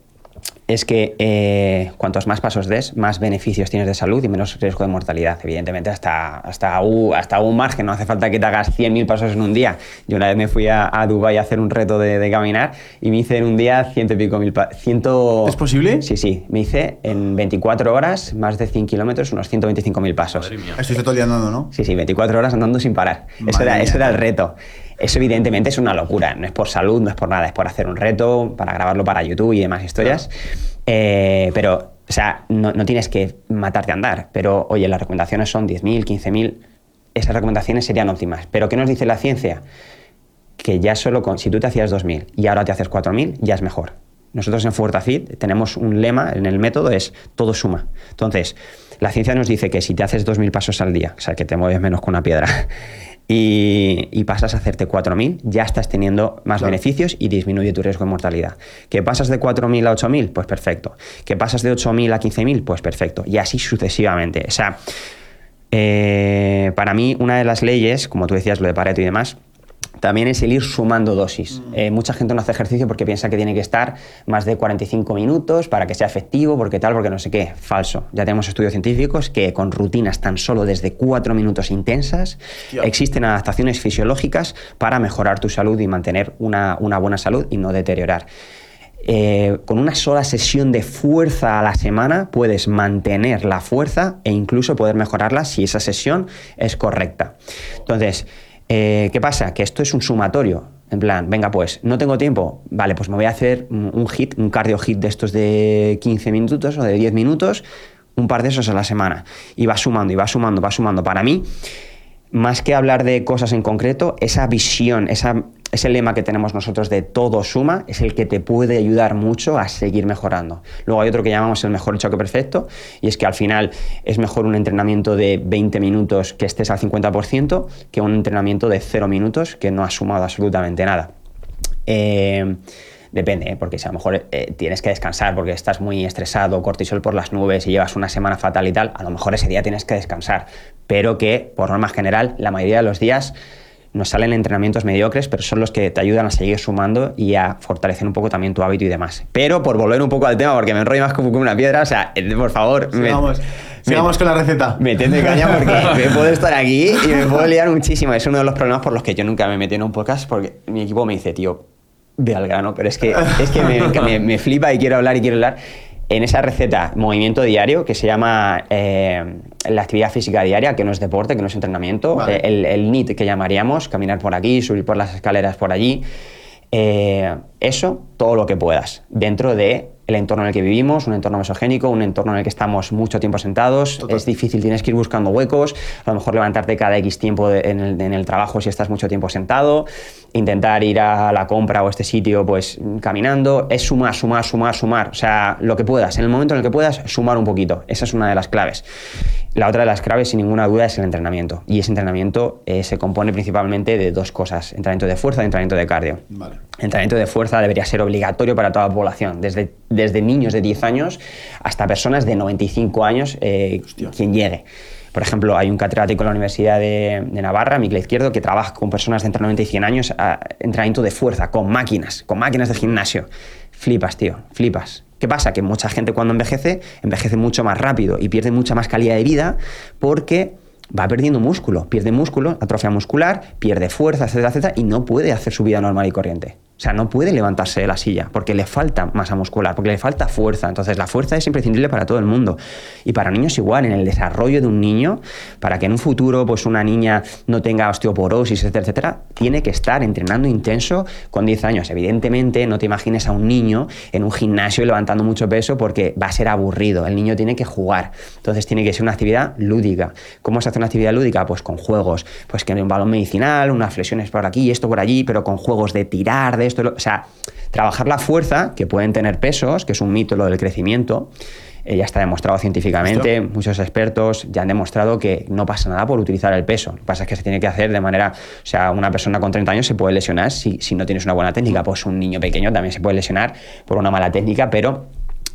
es que eh, cuantos más pasos des, más beneficios tienes de salud y menos riesgo de mortalidad. Evidentemente, hasta, hasta, hasta un margen, no hace falta que te hagas 100.000 pasos en un día. Yo una vez me fui a, a Dubái a hacer un reto de, de caminar y me hice en un día ciento y pico mil pasos. ¿Es posible? Sí, sí. Me hice en 24 horas, más de 100 kilómetros, unos 125.000 pasos. Madre mía. Estuviste todo el día andando, ¿no? Sí, sí, 24 horas andando sin parar. Eso era, eso era el reto. Eso evidentemente es una locura. No es por salud, no es por nada, es por hacer un reto, para grabarlo para YouTube y demás historias. Eh, pero, o sea, no, no tienes que matarte a andar. Pero, oye, las recomendaciones son 10.000, 15.000. Esas recomendaciones serían óptimas. Pero, ¿qué nos dice la ciencia? que ya solo con, si tú te hacías 2.000 y ahora te haces 4.000, ya es mejor. Nosotros en FuertaFit tenemos un lema en el método, es todo suma. Entonces, la ciencia nos dice que si te haces 2.000 pasos al día, o sea, que te mueves menos con una piedra, y, y pasas a hacerte 4.000, ya estás teniendo más Claro. beneficios y disminuye tu riesgo de mortalidad. ¿Que pasas de 4.000 a 8.000? Pues perfecto. ¿Que pasas de 8.000 a 15.000? Pues perfecto. Y así sucesivamente. O sea, eh, para mí, una de las leyes, como tú decías, lo de Pareto y demás, también es el ir sumando dosis. Eh, mucha gente no hace ejercicio porque piensa que tiene que estar más de 45 minutos para que sea efectivo, porque tal, porque no sé qué. Falso. Ya tenemos estudios científicos que con rutinas tan solo desde 4 minutos intensas existen adaptaciones fisiológicas para mejorar tu salud y mantener una, una buena salud y no deteriorar. Eh, con una sola sesión de fuerza a la semana puedes mantener la fuerza e incluso poder mejorarla si esa sesión es correcta. Entonces, eh, ¿qué pasa? Que esto es un sumatorio. En plan, venga, pues no tengo tiempo, vale, pues me voy a hacer un hit, un cardio hit de estos de 15 minutos o de 10 minutos, un par de esos a la semana. Y va sumando, y va sumando, va sumando. Para mí, más que hablar de cosas en concreto, esa visión, esa, ese lema que tenemos nosotros de todo suma es el que te puede ayudar mucho a seguir mejorando. Luego hay otro que llamamos el mejor choque perfecto y es que al final es mejor un entrenamiento de 20 minutos que estés al 50% que un entrenamiento de 0 minutos que no has sumado absolutamente nada. Eh, Depende, ¿eh? porque si a lo mejor eh, tienes que descansar porque estás muy estresado, cortisol por las nubes y llevas una semana fatal y tal, a lo mejor ese día tienes que descansar. Pero que, por norma general, la mayoría de los días nos salen entrenamientos mediocres, pero son los que te ayudan a seguir sumando y a fortalecer un poco también tu hábito y demás. Pero por volver un poco al tema, porque me enrollo más como una piedra, o sea, eh, por favor, me- Sigamos, me- sigamos con la receta. Metedme caña porque me puedo estar aquí y me puedo liar muchísimo. Es uno de los problemas por los que yo nunca me metí en un podcast porque mi equipo me dice, tío, ve al grano, pero es que, es que me, que me- me flipa y quiero hablar y quiero hablar. En esa receta, movimiento diario, que se llama eh, la actividad física diaria, que no es deporte, que no es entrenamiento, Vale. eh, el, el NIT que llamaríamos, caminar por aquí, subir por las escaleras por allí, eh, eso, todo lo que puedas, dentro de el entorno en el que vivimos, un entorno mesogénico, un entorno en el que estamos mucho tiempo sentados, Total. es difícil, tienes que ir buscando huecos, a lo mejor levantarte cada X tiempo de- en, el, en el trabajo si estás mucho tiempo sentado, intentar ir a la compra o a este sitio pues caminando, es sumar, sumar, sumar, sumar, o sea, lo que puedas, en el momento en el que puedas, sumar un poquito, esa es una de las claves. La otra de las claves, sin ninguna duda, es el entrenamiento. Y ese entrenamiento eh, se compone principalmente de dos cosas, entrenamiento de fuerza y entrenamiento de cardio. Vale. Entrenamiento de fuerza debería ser obligatorio para toda la población, desde, desde niños de 10 años hasta personas de 95 años, eh, quien llegue. Por ejemplo, hay un catedrático en la Universidad de, Navarra, Miquel Izquierdo, que trabaja con personas de entre 90 y 100 años, a entrenamiento de fuerza, con máquinas, con máquinas de gimnasio. Flipas, tío, flipas. ¿Qué pasa? Que mucha gente cuando envejece, envejece mucho más rápido y pierde mucha más calidad de vida porque va perdiendo músculo, pierde músculo, atrofia muscular, pierde fuerza, etcétera, etcétera, y no puede hacer su vida normal y corriente. O sea, no puede levantarse de la silla porque le falta masa muscular, porque le falta fuerza. Entonces, la fuerza es imprescindible para todo el mundo. Y para niños igual, en el desarrollo de un niño, para que en un futuro pues una niña no tenga osteoporosis, etcétera, etcétera, tiene que estar entrenando intenso con 10 años. Evidentemente, no te imagines a un niño en un gimnasio levantando mucho peso porque va a ser aburrido. El niño tiene que jugar. Entonces, tiene que ser una actividad lúdica. ¿Cómo se hace una actividad lúdica? Pues con juegos. Pues que un balón medicinal, unas flexiones por aquí, esto por allí, pero con juegos de tirar, de esto, lo- o sea, trabajar la fuerza, que pueden tener pesos, que es un mito lo del crecimiento. eh, ya está demostrado científicamente, muchos expertos ya han demostrado que no pasa nada por utilizar el peso. Lo que pasa es que se tiene que hacer de manera, o sea, una persona con 30 años se puede lesionar si, si no tienes una buena técnica, pues un niño pequeño también se puede lesionar por una mala técnica, pero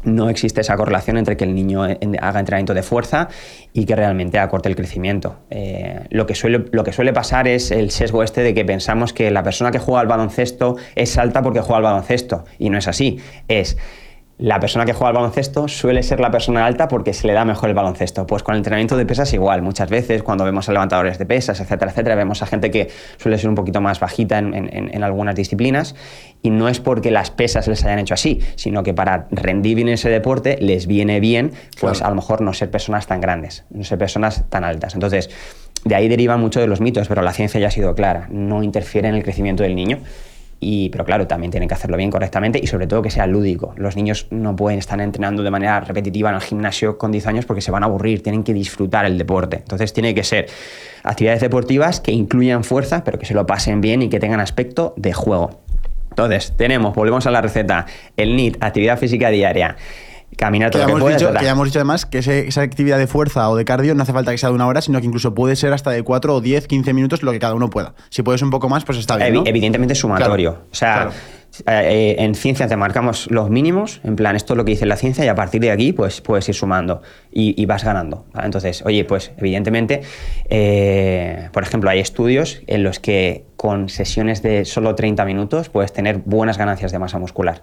no existe esa correlación entre que el niño en- haga entrenamiento de fuerza y que realmente acorte el crecimiento. Eh, lo, que suele, lo que suele pasar es el sesgo este de que pensamos que la persona que juega al baloncesto es alta porque juega al baloncesto y no es así. Es la persona que juega al baloncesto suele ser la persona alta porque se le da mejor el baloncesto. Pues con el entrenamiento de pesas igual. Muchas veces cuando vemos a levantadores de pesas, etcétera, etcétera, vemos a gente que suele ser un poquito más bajita en, en- en algunas disciplinas y no es porque las pesas les hayan hecho así, sino que para rendir bien ese deporte les viene bien, pues Claro. a lo mejor no ser personas tan grandes, no ser personas tan altas. Entonces, de ahí derivan muchos de los mitos, pero la ciencia ya ha sido clara, no interfiere en el crecimiento del niño. Y, pero claro, también tienen que hacerlo bien correctamente y sobre todo que sea lúdico. Los niños no pueden estar entrenando de manera repetitiva en el gimnasio con 10 años porque se van a aburrir, tienen que disfrutar el deporte. Entonces tiene que ser actividades deportivas que incluyan fuerza, pero que se lo pasen bien y que tengan aspecto de juego. Entonces, tenemos, volvemos a la receta, el NIT, actividad física diaria, caminar todo lo que puedas, dicho, ya hemos dicho además que ese- esa actividad de fuerza o de cardio no hace falta que sea de una hora, sino que incluso puede ser hasta de 4 o 10, 15 minutos, lo que cada uno pueda. Si puedes un poco más, pues está bien. Evidentemente sumatorio. Claro, o sea, claro. eh, eh, en ciencia te marcamos los mínimos, en plan, esto es lo que dice la ciencia, y a partir de aquí, pues puedes ir sumando y, y vas ganando. ¿vale? Entonces, oye, pues evidentemente, eh, por ejemplo, hay estudios en los que con sesiones de solo 30 minutos puedes tener buenas ganancias de masa muscular.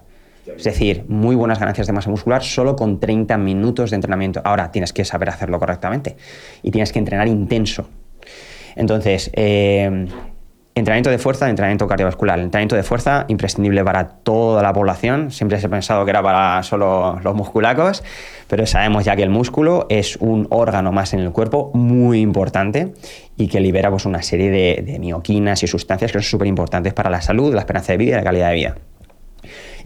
Es decir, muy buenas ganancias de masa muscular solo con 30 minutos de entrenamiento. Ahora tienes que saber hacerlo correctamente y tienes que entrenar intenso. Entonces, eh, entrenamiento de fuerza, entrenamiento cardiovascular. Entrenamiento de fuerza, imprescindible para toda la población. Siempre se ha pensado que era para solo los musculacos, pero sabemos ya que el músculo es un órgano más en el cuerpo muy importante y que libera pues, una serie de, de mioquinas y sustancias que son súper importantes para la salud, la esperanza de vida y la calidad de vida.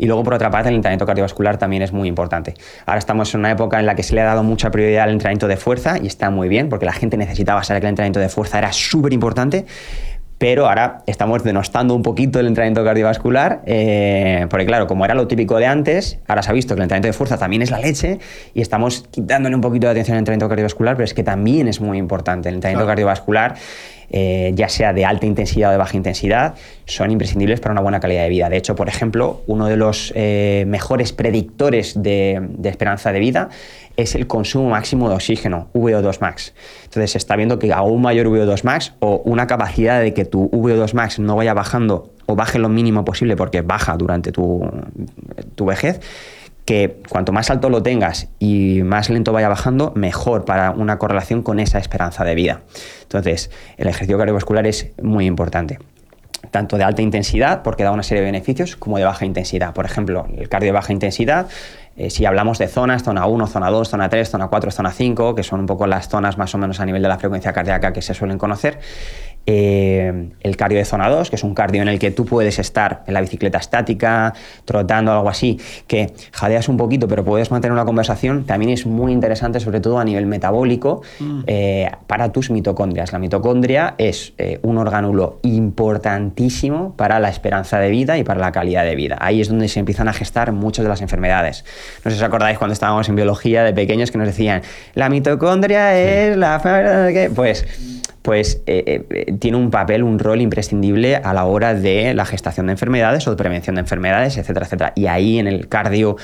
Y luego, por otra parte, el entrenamiento cardiovascular también es muy importante. Ahora estamos en una época en la que se le ha dado mucha prioridad al entrenamiento de fuerza y está muy bien, porque la gente necesitaba saber que el entrenamiento de fuerza era súper importante. Pero ahora estamos denostando un poquito el entrenamiento cardiovascular, eh, porque claro, como era lo típico de antes, ahora se ha visto que el entrenamiento de fuerza también es la leche y estamos quitándole un poquito de atención al entrenamiento cardiovascular, pero es que también es muy importante. El entrenamiento Claro. cardiovascular, eh, ya sea de alta intensidad o de baja intensidad, son imprescindibles para una buena calidad de vida. De hecho, por ejemplo, uno de los eh, mejores predictores de, de esperanza de vida es el consumo máximo de oxígeno, VO2 max. Entonces se está viendo que a un mayor VO2 max o una capacidad de que tu VO2 max no vaya bajando o baje lo mínimo posible porque baja durante tu, tu vejez, que cuanto más alto lo tengas y más lento vaya bajando, mejor para una correlación con esa esperanza de vida. Entonces, el ejercicio cardiovascular es muy importante. Tanto de alta intensidad, porque da una serie de beneficios, como de baja intensidad. Por ejemplo, el cardio de baja intensidad, eh, si hablamos de zonas, zona 1, zona 2, zona 3, zona 4, zona 5, que son un poco las zonas más o menos a nivel de la frecuencia cardíaca que se suelen conocer, eh, el cardio de zona 2, que es un cardio en el que tú puedes estar en la bicicleta estática, trotando, algo así, que jadeas un poquito, pero puedes mantener una conversación, también es muy interesante, sobre todo a nivel metabólico, eh, para tus mitocondrias. La mitocondria es eh, un orgánulo importantísimo para la esperanza de vida y para la calidad de vida. Ahí es donde se empiezan a gestar muchas de las enfermedades. No sé si os acordáis cuando estábamos en biología de pequeños que nos decían, la mitocondria es la... Pues pues eh, eh, tiene un papel, un rol imprescindible a la hora de la gestación de enfermedades o de prevención de enfermedades, etcétera, etcétera. Y ahí en el cardio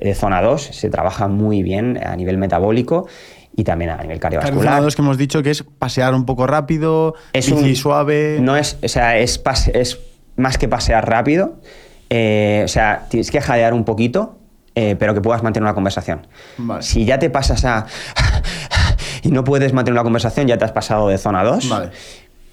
de zona 2 se trabaja muy bien a nivel metabólico y también a nivel Cardio cardiovascular. zona dos que hemos dicho que es pasear un poco rápido, es bici un- suave. No es, o sea, es, pase- es más que pasear rápido. eh, o sea, tienes que jadear un poquito, eh, pero que puedas mantener una conversación. Vale. Si ya te pasas a. y no puedes mantener una conversación, ya te has pasado de zona 2. Vale.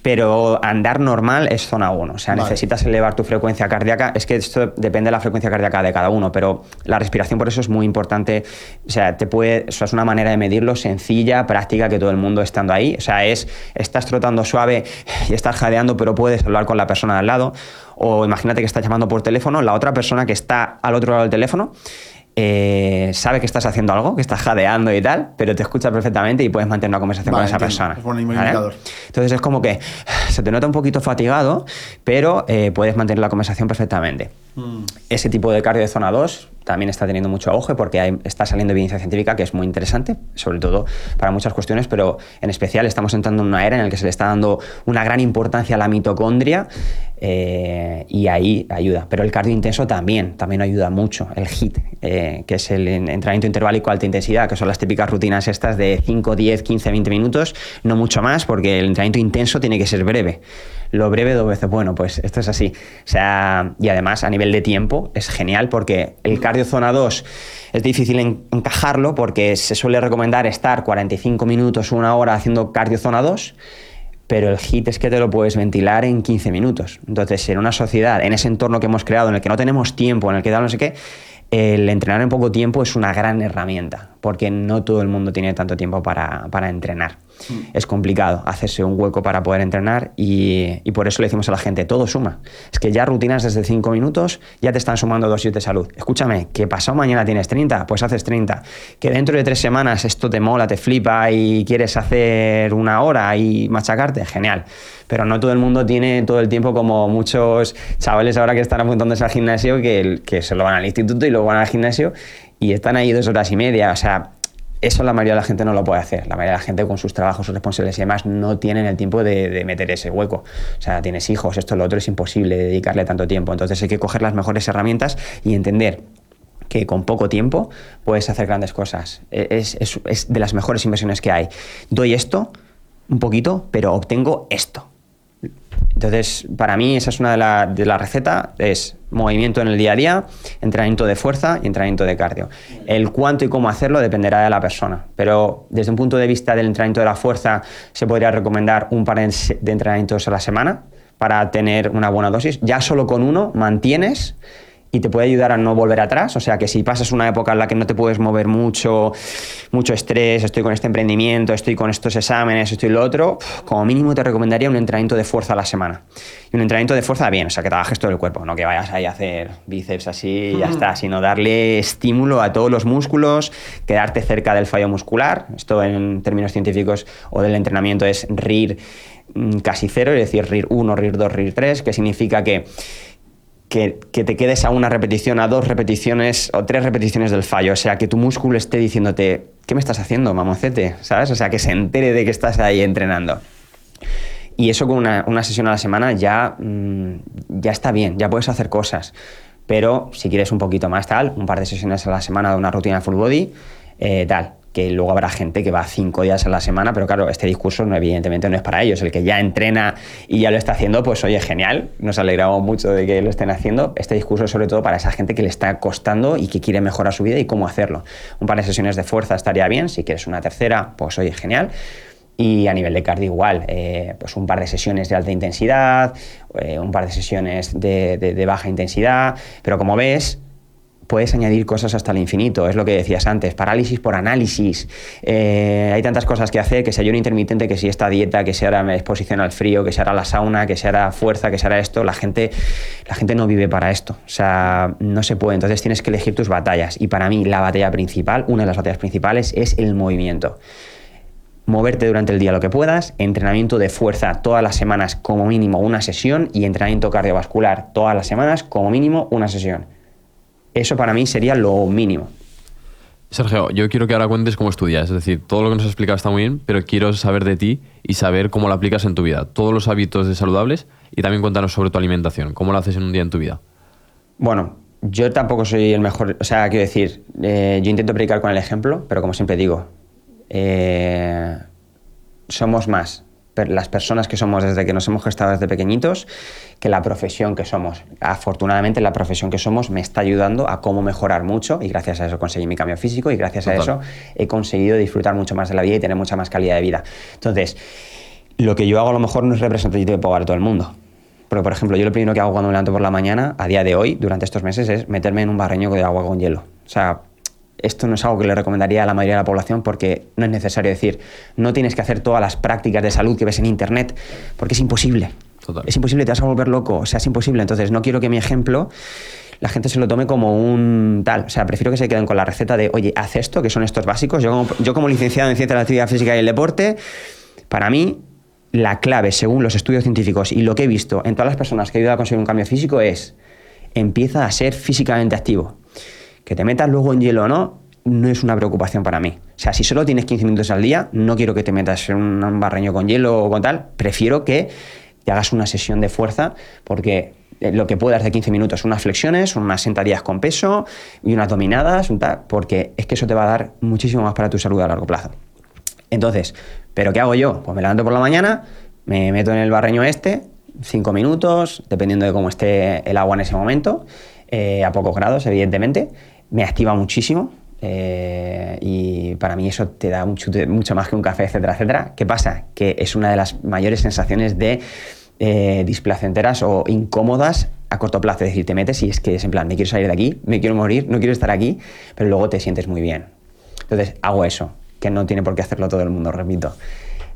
Pero andar normal es zona 1. O sea, Vale. necesitas elevar tu frecuencia cardíaca. Es que esto depende de la frecuencia cardíaca de cada uno, pero la respiración por eso es muy importante. O sea, te puede, o sea, es una manera de medirlo sencilla, práctica, que todo el mundo estando ahí. O sea, es, estás trotando suave y estás jadeando, pero puedes hablar con la persona de al lado. O imagínate que estás llamando por teléfono, la otra persona que está al otro lado del teléfono eh, sabe que estás haciendo algo, que estás jadeando y tal, pero te escucha perfectamente y puedes mantener una conversación Vale, con esa persona. Es buen ¿vale? Entonces es como que se te nota un poquito fatigado, pero eh, puedes mantener la conversación perfectamente. Mm. Ese tipo de cardio de zona 2 también está teniendo mucho auge porque está saliendo evidencia científica que es muy interesante, sobre todo para muchas cuestiones, pero en especial estamos entrando en una era en la que se le está dando una gran importancia a la mitocondria eh, y ahí ayuda. Pero el cardio intenso también, también ayuda mucho. El HIIT, eh, que es el en- entrenamiento interválico alta intensidad, que son las típicas rutinas estas de 5, 10, 15, 20 minutos, no mucho más, porque el entrenamiento intenso tiene que ser breve. Lo breve dos veces bueno, pues esto es así. O sea, y además a nivel de tiempo es genial porque el cardio zona 2 es difícil encajarlo porque se suele recomendar estar 45 minutos, una hora haciendo cardio zona 2 pero el hit es que te lo puedes ventilar en 15 minutos. Entonces, en una sociedad, en ese entorno que hemos creado, en el que no tenemos tiempo, en el que da no sé qué, el entrenar en poco tiempo es una gran herramienta, porque no todo el mundo tiene tanto tiempo para, para entrenar. Mm. Es complicado hacerse un hueco para poder entrenar y, por eso le decimos a la gente, todo suma. Es que ya rutinas desde 5 minutos ya te están sumando dosis de salud. Escúchame, que pasado mañana tienes 30, pues haces 30. Que dentro de tres semanas esto te mola, te flipa y quieres hacer una hora y machacarte, genial pero no todo el mundo tiene todo el tiempo como muchos chavales ahora que están apuntándose al gimnasio que, que se lo van al instituto y luego van al gimnasio y están ahí dos horas y media. O sea, eso la mayoría de la gente no lo puede hacer. La mayoría de la gente con sus trabajos, sus responsabilidades y demás no tienen el tiempo de, meter ese hueco. O sea, tienes hijos, esto, lo otro, es imposible dedicarle tanto tiempo. Entonces hay que coger las mejores herramientas y entender que con poco tiempo puedes hacer grandes cosas. Es, es de las mejores inversiones que hay. Doy esto, un poquito, pero obtengo esto. Entonces, para mí esa es una de las de la recetas, es movimiento en el día a día, entrenamiento de fuerza y entrenamiento de cardio. El cuánto y cómo hacerlo dependerá de la persona, pero desde un punto de vista del entrenamiento de la fuerza se podría recomendar un par de entrenamientos a la semana para tener una buena dosis. Ya solo con uno mantienes y te puede ayudar a no volver atrás. O sea que si pasas una época en la que no te puedes mover mucho, mucho estrés, estoy con este emprendimiento, estoy con estos exámenes, estoy lo otro, como mínimo te recomendaría un entrenamiento de fuerza a la semana. Y un entrenamiento de fuerza bien, o sea que trabajes todo el cuerpo, no que vayas ahí a hacer bíceps así y ya está, sino darle estímulo a todos los músculos, quedarte cerca del fallo muscular. Esto en términos científicos o del entrenamiento es RIR mm, casi cero, es decir, RIR 1, RIR 2, RIR 3, que significa que que, te quedes a una repetición, a dos repeticiones o tres repeticiones del fallo. O sea, que tu músculo esté diciéndote, ¿qué me estás haciendo, mamocete? ¿Sabes? O sea, que se entere de que estás ahí entrenando. Y eso con una, sesión a la semana ya, mm, ya está bien, ya puedes hacer cosas. Pero si quieres un poquito más tal, un par de sesiones a la semana de una rutina full body, eh, tal que luego habrá gente que va cinco días a la semana, pero claro, este discurso no, evidentemente no es para ellos. El que ya entrena y ya lo está haciendo, pues oye, genial, nos alegramos mucho de que lo estén haciendo. Este discurso es sobre todo para esa gente que le está costando y que quiere mejorar su vida y cómo hacerlo. Un par de sesiones de fuerza estaría bien, si quieres una tercera, pues oye, genial. Y a nivel de cardio igual, eh, pues un par de sesiones de alta intensidad, eh, un par de sesiones de baja intensidad, pero como ves, puedes añadir cosas hasta el infinito, es lo que decías antes, parálisis por análisis. Eh, hay tantas cosas que hacer, que si hay un intermitente, que si esta dieta, que si ahora exposición al frío, que si ahora la sauna, que si ahora fuerza, que si ahora esto, la gente, la gente no vive para esto. O sea, no se puede. Entonces tienes que elegir tus batallas. Y para mí la batalla principal, una de las batallas principales, es el movimiento moverte durante el día lo que puedas, entrenamiento de fuerza todas las semanas como mínimo una sesión y entrenamiento cardiovascular todas las semanas como mínimo una sesión. Eso para mí sería lo mínimo. Sergio, yo quiero que ahora cuentes cómo estudias. Es decir, todo lo que nos has explicado está muy bien, pero quiero saber de ti y saber cómo lo aplicas en tu vida. Todos los hábitos de saludables y también cuéntanos sobre tu alimentación. ¿Cómo lo haces en un día en tu vida? Bueno, yo tampoco soy el mejor. O sea, quiero decir, eh, yo intento predicar con el ejemplo, pero como siempre digo, eh, somos más las personas que somos desde que nos hemos gestado desde pequeñitos que la profesión que somos. Afortunadamente la profesión que somos me está ayudando a cómo mejorar mucho y gracias a eso conseguí mi cambio físico y gracias a eso he conseguido disfrutar mucho más de la vida y tener mucha más calidad de vida. Entonces, lo que yo hago a lo mejor no es representativo para todo el mundo. Porque, por ejemplo, yo lo primero que hago cuando me levanto por la mañana, a día de hoy, durante estos meses, es meterme en un barreño de agua con hielo. O sea, esto no es algo que le recomendaría a la mayoría de la población porque no es necesario decir, no tienes que hacer todas las prácticas de salud que ves en Internet, porque es imposible. Es imposible, te vas a volver loco, o sea, es imposible. Entonces, no quiero que mi ejemplo la gente se lo tome como un tal. O sea, prefiero que se queden con la receta de, oye, haz esto, que son estos básicos. Yo como, yo como licenciado en Ciencia de la Actividad Física y el Deporte, para mí, la clave, según los estudios científicos y lo que he visto en todas las personas que he ayudado a conseguir un cambio físico, es empieza a ser físicamente activo. Que te metas luego en hielo o no, no es una preocupación para mí. O sea, si solo tienes 15 minutos al día, no quiero que te metas en un barreño con hielo o con tal. Prefiero que te hagas una sesión de fuerza porque eh, lo que puedas de 15 minutos, unas flexiones, unas sentadillas con peso y unas dominadas, porque es que eso te va a dar muchísimo más para tu salud a largo plazo. Entonces, ¿pero qué hago yo? Pues me levanto por la mañana, me meto en el barreño este, cinco minutos, dependiendo de cómo esté el agua en ese momento, eh, a pocos grados, evidentemente. Me activa muchísimo. eh, y para mí eso te da mucho, más que un café, etcétera, etcétera. ¿Qué pasa? Que es una de las mayores sensaciones de eh, displacenteras o incómodas a corto plazo. Es decir, te metes y es que es en plan, me quiero salir de aquí, me quiero morir, no quiero estar aquí, pero luego te sientes muy bien. Entonces hago eso, que no tiene por qué hacerlo todo el mundo, repito.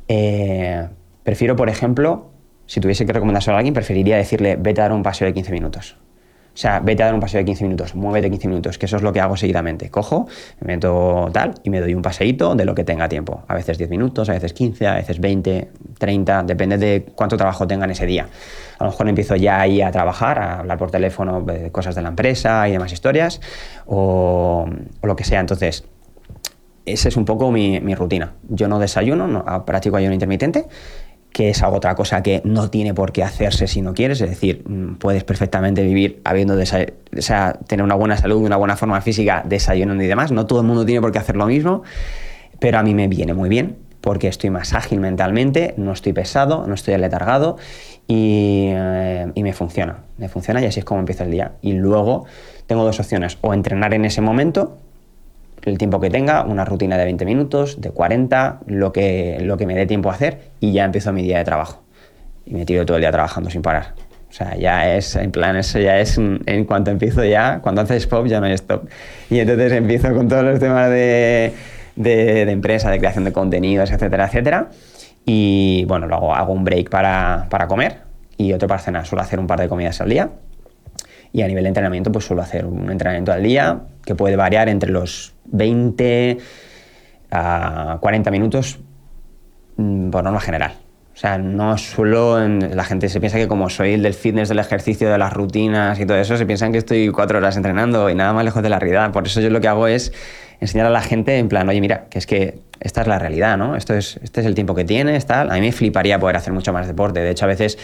Eh, prefiero, por ejemplo, si tuviese que recomendárselo a alguien, preferiría decirle, vete a dar un paseo de 15 minutos. O sea, vete a dar un paseo de 15 minutos, muévete 15 minutos, que eso es lo que hago seguidamente. Cojo, me meto tal y me doy un paseíto de lo que tenga tiempo. A veces 10 minutos, a veces 15, a veces 20, 30, depende de cuánto trabajo tenga en ese día. A lo mejor empiezo ya ahí a trabajar, a hablar por teléfono de cosas de la empresa y demás historias, o, o lo que sea. Entonces, esa es un poco mi, mi rutina. Yo no desayuno, no, practico ayuno intermitente, que es otra cosa que no tiene por qué hacerse si no quieres, es decir, mm, puedes perfectamente vivir habiendo o sea, tener una buena salud, una buena forma física, desayunando y demás, no todo el mundo tiene por qué hacer lo mismo, pero a mí me viene muy bien porque estoy más ágil mentalmente, no estoy pesado, no estoy aletargado y, eh, y me funciona, me funciona y así es como empieza el día. Y luego tengo dos opciones, o entrenar en ese momento, el tiempo que tenga, una rutina de 20 minutos, de 40, lo que, lo que me dé tiempo a hacer y ya empiezo mi día de trabajo. Y me tiro todo el día trabajando sin parar. O sea, ya es, en plan, eso ya es, en cuanto empiezo ya, cuando haces pop ya no hay stop. Y entonces empiezo con todos los temas de, de, de empresa, de creación de contenidos, etcétera, etcétera. Y bueno, luego hago un break para, para comer y otro para cenar. Suelo hacer un par de comidas al día. Y a nivel de entrenamiento, pues suelo hacer un entrenamiento al día que puede variar entre los 20 a 40 minutos mm, por norma general. O sea, no suelo. La gente se piensa que, como soy el del fitness, del ejercicio, de las rutinas y todo eso, se piensan que estoy cuatro horas entrenando y nada más lejos de la realidad. Por eso yo lo que hago es enseñar a la gente en plan, oye, mira, que es que esta es la realidad, ¿no? Esto es, este es el tiempo que tienes, tal. A mí me fliparía poder hacer mucho más deporte. De hecho, a veces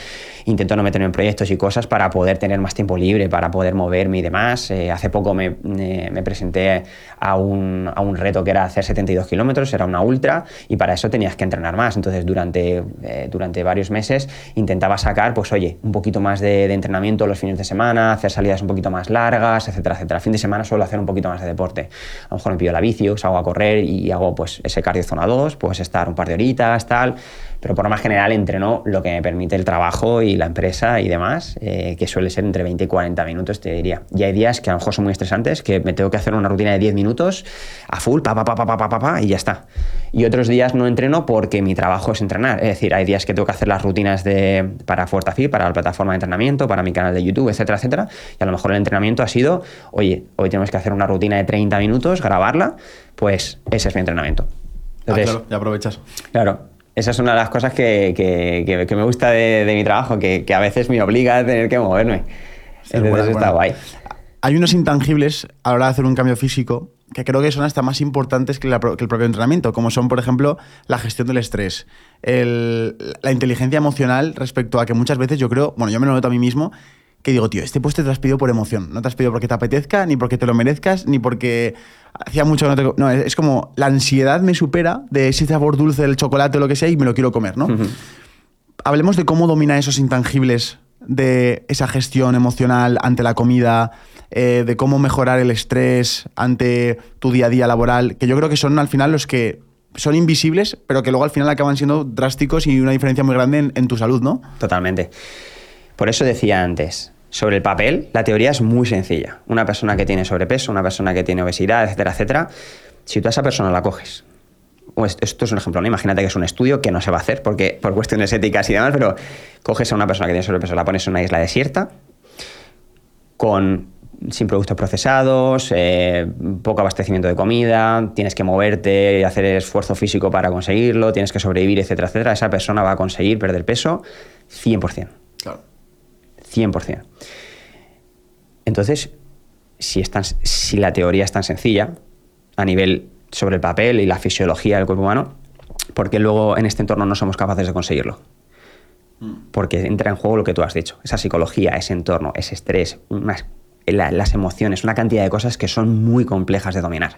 intento no meterme en proyectos y cosas para poder tener más tiempo libre, para poder moverme y demás. Eh, hace poco me, me- me presenté a un, a un reto que era hacer 72 kilómetros, era una ultra, y para eso tenías que entrenar más. Entonces, durante, eh, durante varios meses intentaba sacar, pues oye, un poquito más de, de entrenamiento los fines de semana, hacer salidas un poquito más largas, etcétera, etcétera. Fin de semana suelo hacer un poquito más de deporte. A lo mejor me pillo la bici, salgo a correr y hago pues ese hice cardio zona 2, puedes estar un par de horitas, tal, pero por lo más general entreno lo que me permite el trabajo y la empresa y demás, eh, que suele ser entre 20 y 40 minutos, te diría. Y hay días que a lo mejor son muy estresantes, que me tengo que hacer una rutina de 10 minutos a full, pa, pa, pa, pa, pa, pa, pa, y ya está. Y otros días no entreno porque mi trabajo es entrenar, es decir, hay días que tengo que hacer las rutinas de, para Fortafi, para la plataforma de entrenamiento, para mi canal de YouTube, etcétera, etcétera, y a lo mejor el entrenamiento ha sido, oye, hoy tenemos que hacer una rutina de 30 minutos, grabarla, pues ese es mi entrenamiento. Ah, claro, ya aprovechas. Claro, esa es una de las cosas que, que- que- que me gusta de, de mi trabajo, que, a veces me obliga a tener que moverme. Sí, Entonces buena, está buena. guay. Hay unos intangibles a la hora de hacer un cambio físico que creo que son hasta más importantes que, la que el propio entrenamiento, como son, por ejemplo, la gestión del estrés, el- la inteligencia emocional respecto a que muchas veces yo creo, bueno, yo me lo noto a mí mismo, que digo, tío, este puesto te lo has pedido por emoción, no te has pedido porque te apetezca, ni porque te lo merezcas, ni porque hacía mucho que no te... No, es, es como la ansiedad me supera de ese sabor dulce del chocolate o lo que sea y me lo quiero comer, ¿no? hablemos de cómo domina esos intangibles de esa gestión emocional ante la comida, eh, de cómo mejorar el estrés ante tu día a día laboral, que yo creo que son al final los que son invisibles, pero que luego al final acaban siendo drásticos y una diferencia muy grande en, en tu salud, ¿no? Totalmente. Por eso decía antes, sobre el papel, la teoría es muy sencilla. Una persona que tiene sobrepeso, una persona que tiene obesidad, etcétera, etcétera, si tú a esa persona la coges, esto es un ejemplo, ¿no? imagínate que es un estudio que no se va a hacer porque, por cuestiones éticas y demás, pero coges a una persona que tiene sobrepeso, la pones en una isla desierta, con sin productos procesados, eh, poco abastecimiento de comida, tienes que moverte y hacer esfuerzo físico para conseguirlo, tienes que sobrevivir, etcétera, etcétera, esa persona va a conseguir perder peso 100%. Claro. 100%. Entonces, si, es tan- si la teoría es tan sencilla, a nivel sobre el papel y la fisiología del cuerpo humano, ¿por qué luego en este entorno no somos capaces de conseguirlo? Porque entra en juego lo que tú has dicho, esa psicología, ese entorno, ese estrés, unas- la- las emociones, una cantidad de cosas que son muy complejas de dominar.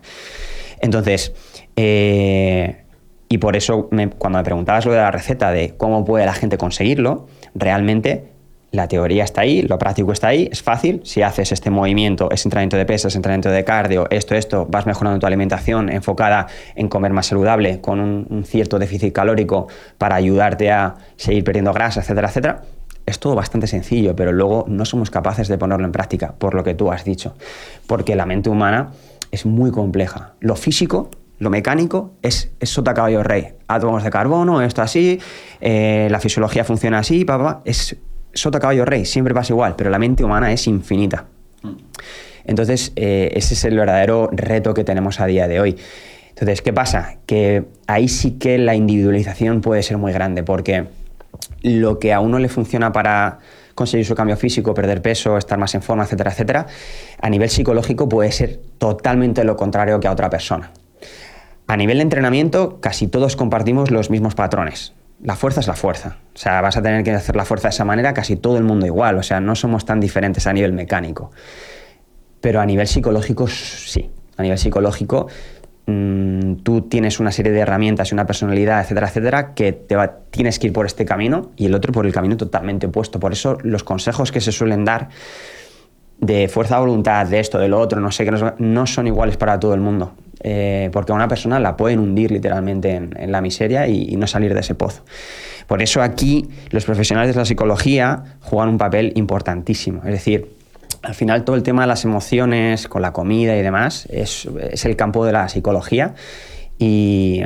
Entonces, eh, y por eso me- cuando me preguntabas lo de la receta de cómo puede la gente conseguirlo, realmente la teoría está ahí, lo práctico está ahí, es fácil. Si haces este movimiento, ese entrenamiento de pesas, entrenamiento de cardio, esto, esto, vas mejorando tu alimentación enfocada en comer más saludable, con un, un cierto déficit calórico para ayudarte a seguir perdiendo grasa, etcétera, etcétera. Es todo bastante sencillo, pero luego no somos capaces de ponerlo en práctica, por lo que tú has dicho. Porque la mente humana es muy compleja. Lo físico lo mecánico es, es sota caballo rey. Átomos de carbono, esto así, eh, la fisiología funciona así, papá. Es sota caballo rey, siempre pasa igual, pero la mente humana es infinita. Entonces, eh, ese es el verdadero reto que tenemos a día de hoy. Entonces, ¿qué pasa? Que ahí sí que la individualización puede ser muy grande, porque lo que a uno le funciona para conseguir su cambio físico, perder peso, estar más en forma, etcétera, etcétera, a nivel psicológico puede ser totalmente lo contrario que a otra persona. A nivel de entrenamiento, casi todos compartimos los mismos patrones. La fuerza es la fuerza. O sea, vas a tener que hacer la fuerza de esa manera, casi todo el mundo igual. O sea, no somos tan diferentes a nivel mecánico. Pero a nivel psicológico, sí. A nivel psicológico, mmm, tú tienes una serie de herramientas y una personalidad, etcétera, etcétera, que tienes que ir por este camino y el otro por el camino totalmente opuesto. Por eso los consejos que se suelen dar de fuerza de voluntad, de esto, de lo otro, no sé, no, no son iguales para todo el mundo. Eh, porque a una persona la pueden hundir literalmente en, la miseria y, y, no salir de ese pozo. Por eso aquí los profesionales de la psicología juegan un papel importantísimo. Es decir, al final todo el tema de las emociones con la comida y demás es, es el campo de la psicología y,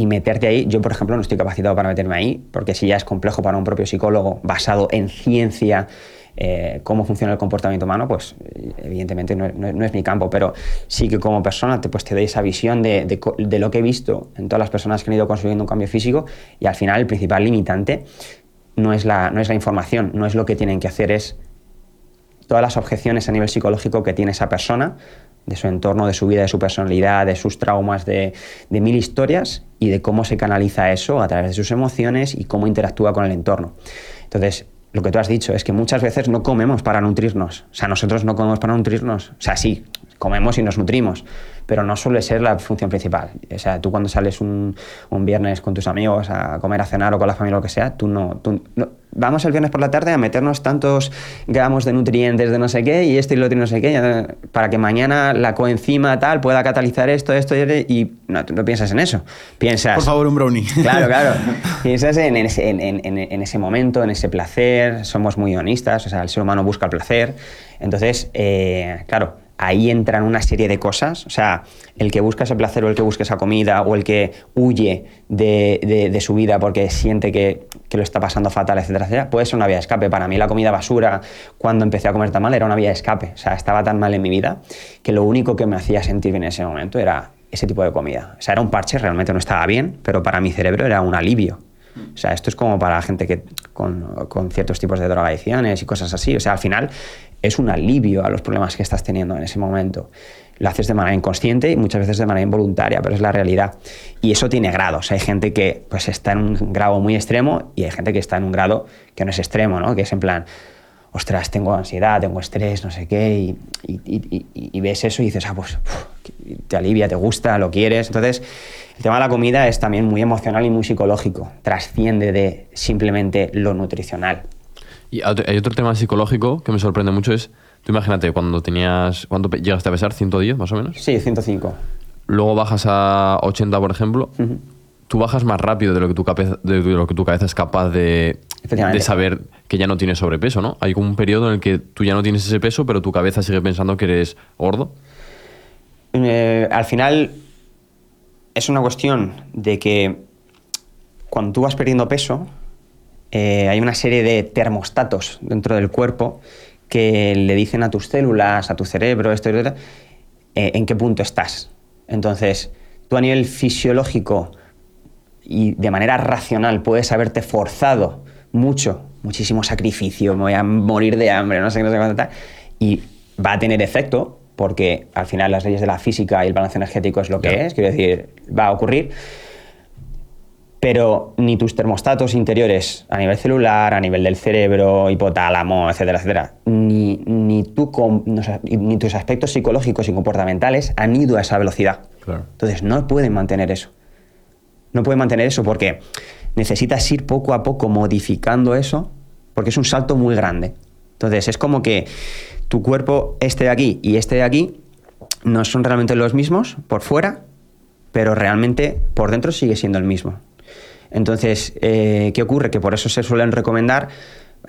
y meterte ahí, yo por ejemplo no estoy capacitado para meterme ahí, porque si ya es complejo para un propio psicólogo basado en ciencia, eh, cómo funciona el comportamiento humano, pues evidentemente no, es mi campo, pero sí que como persona te, pues, te doy esa visión de, de, lo que he visto en todas las personas que han ido construyendo un cambio físico y al final el principal limitante no es, la, no es la información, no es lo que tienen que hacer, es todas las objeciones a nivel psicológico que tiene esa persona de su entorno, de su vida, de su personalidad, de sus traumas, de, de, mil historias y de cómo se canaliza eso a través de sus emociones y cómo interactúa con el entorno. Entonces, lo que tú has dicho es que muchas veces no comemos para nutrirnos. O sea, nosotros no comemos para nutrirnos. O sea, sí, comemos y nos nutrimos, pero no suele ser la función principal. O sea, tú cuando sales un, un viernes con tus amigos a comer, a cenar o con la familia o lo que sea, tú no, tú no, Vamos el viernes por la tarde a meternos tantos gramos de nutrientes de no sé qué y esto y lo otro y no sé qué, para que mañana la coenzima tal pueda catalizar esto, esto y, y no, tú no piensas en eso. Piensas... Por favor, un brownie. Claro, claro. piensas en, en, ese, en, en, ese, momento, en ese placer, somos muy honestas, o sea, el ser humano busca el placer. Entonces, eh, claro, ahí entran una serie de cosas. O sea, el que busca ese placer o el que busca esa comida o el que huye de, de, su vida porque siente que, que, lo está pasando fatal, etcétera, etcétera, puede ser una vía de escape. Para mí la comida basura, cuando empecé a comer tan mal, era una vía de escape. O sea, estaba tan mal en mi vida que lo único que me hacía sentir bien en ese momento era ese tipo de comida. O sea, era un parche, realmente no estaba bien, pero para mi cerebro era un alivio. O sea, esto es como para gente que con, con ciertos tipos de drogadicciones y cosas así. O sea, al final es un alivio a los problemas que estás teniendo en ese momento. Lo haces de manera inconsciente y muchas veces de manera involuntaria, pero es la realidad. Y eso tiene grados. Hay gente que pues, está en un grado muy extremo y hay gente que está en un grado que no es extremo, ¿no? que es en plan, ostras, tengo ansiedad, tengo estrés, no sé qué, y, y, y, y ves eso y dices, ah, pues uf, te alivia, te gusta, lo quieres. Entonces, el tema de la comida es también muy emocional y muy psicológico. Trasciende de simplemente lo nutricional. Y hay otro tema psicológico que me sorprende mucho es, tú imagínate, cuando tenías, ¿cuánto llegaste a pesar? ¿110 más o menos? Sí, 105. Luego bajas a 80, por ejemplo. Uh -huh. Tú bajas más rápido de lo que tu, cabeza, de lo que tu cabeza es capaz de, de saber que ya no tienes sobrepeso, ¿no? Hay un periodo en el que tú ya no tienes ese peso, pero tu cabeza sigue pensando que eres gordo. Eh, al final es una cuestión de que cuando tú vas perdiendo peso, eh, hay una serie de termostatos dentro del cuerpo que le dicen a tus células, a tu cerebro, esto, esto, eh, en qué punto estás. Entonces, tú a nivel fisiológico y de manera racional puedes haberte forzado mucho, muchísimo sacrificio, me voy a morir de hambre, no sé, no sé cuánto tal, y va a tener efecto porque al final las leyes de la física y el balance energético es lo que es, quiero decir, va a ocurrir, pero ni tus termostatos interiores a nivel celular, a nivel del cerebro, hipotálamo, etcétera, etcétera, ni, ni, tu, ni tus aspectos psicológicos y comportamentales han ido a esa velocidad. Claro. Entonces no pueden mantener eso. No pueden mantener eso porque necesitas ir poco a poco modificando eso porque es un salto muy grande. Entonces, es como que tu cuerpo, este de aquí y este de aquí, no son realmente los mismos por fuera, pero realmente por dentro sigue siendo el mismo. Entonces, eh, ¿qué ocurre? Que por eso se suelen recomendar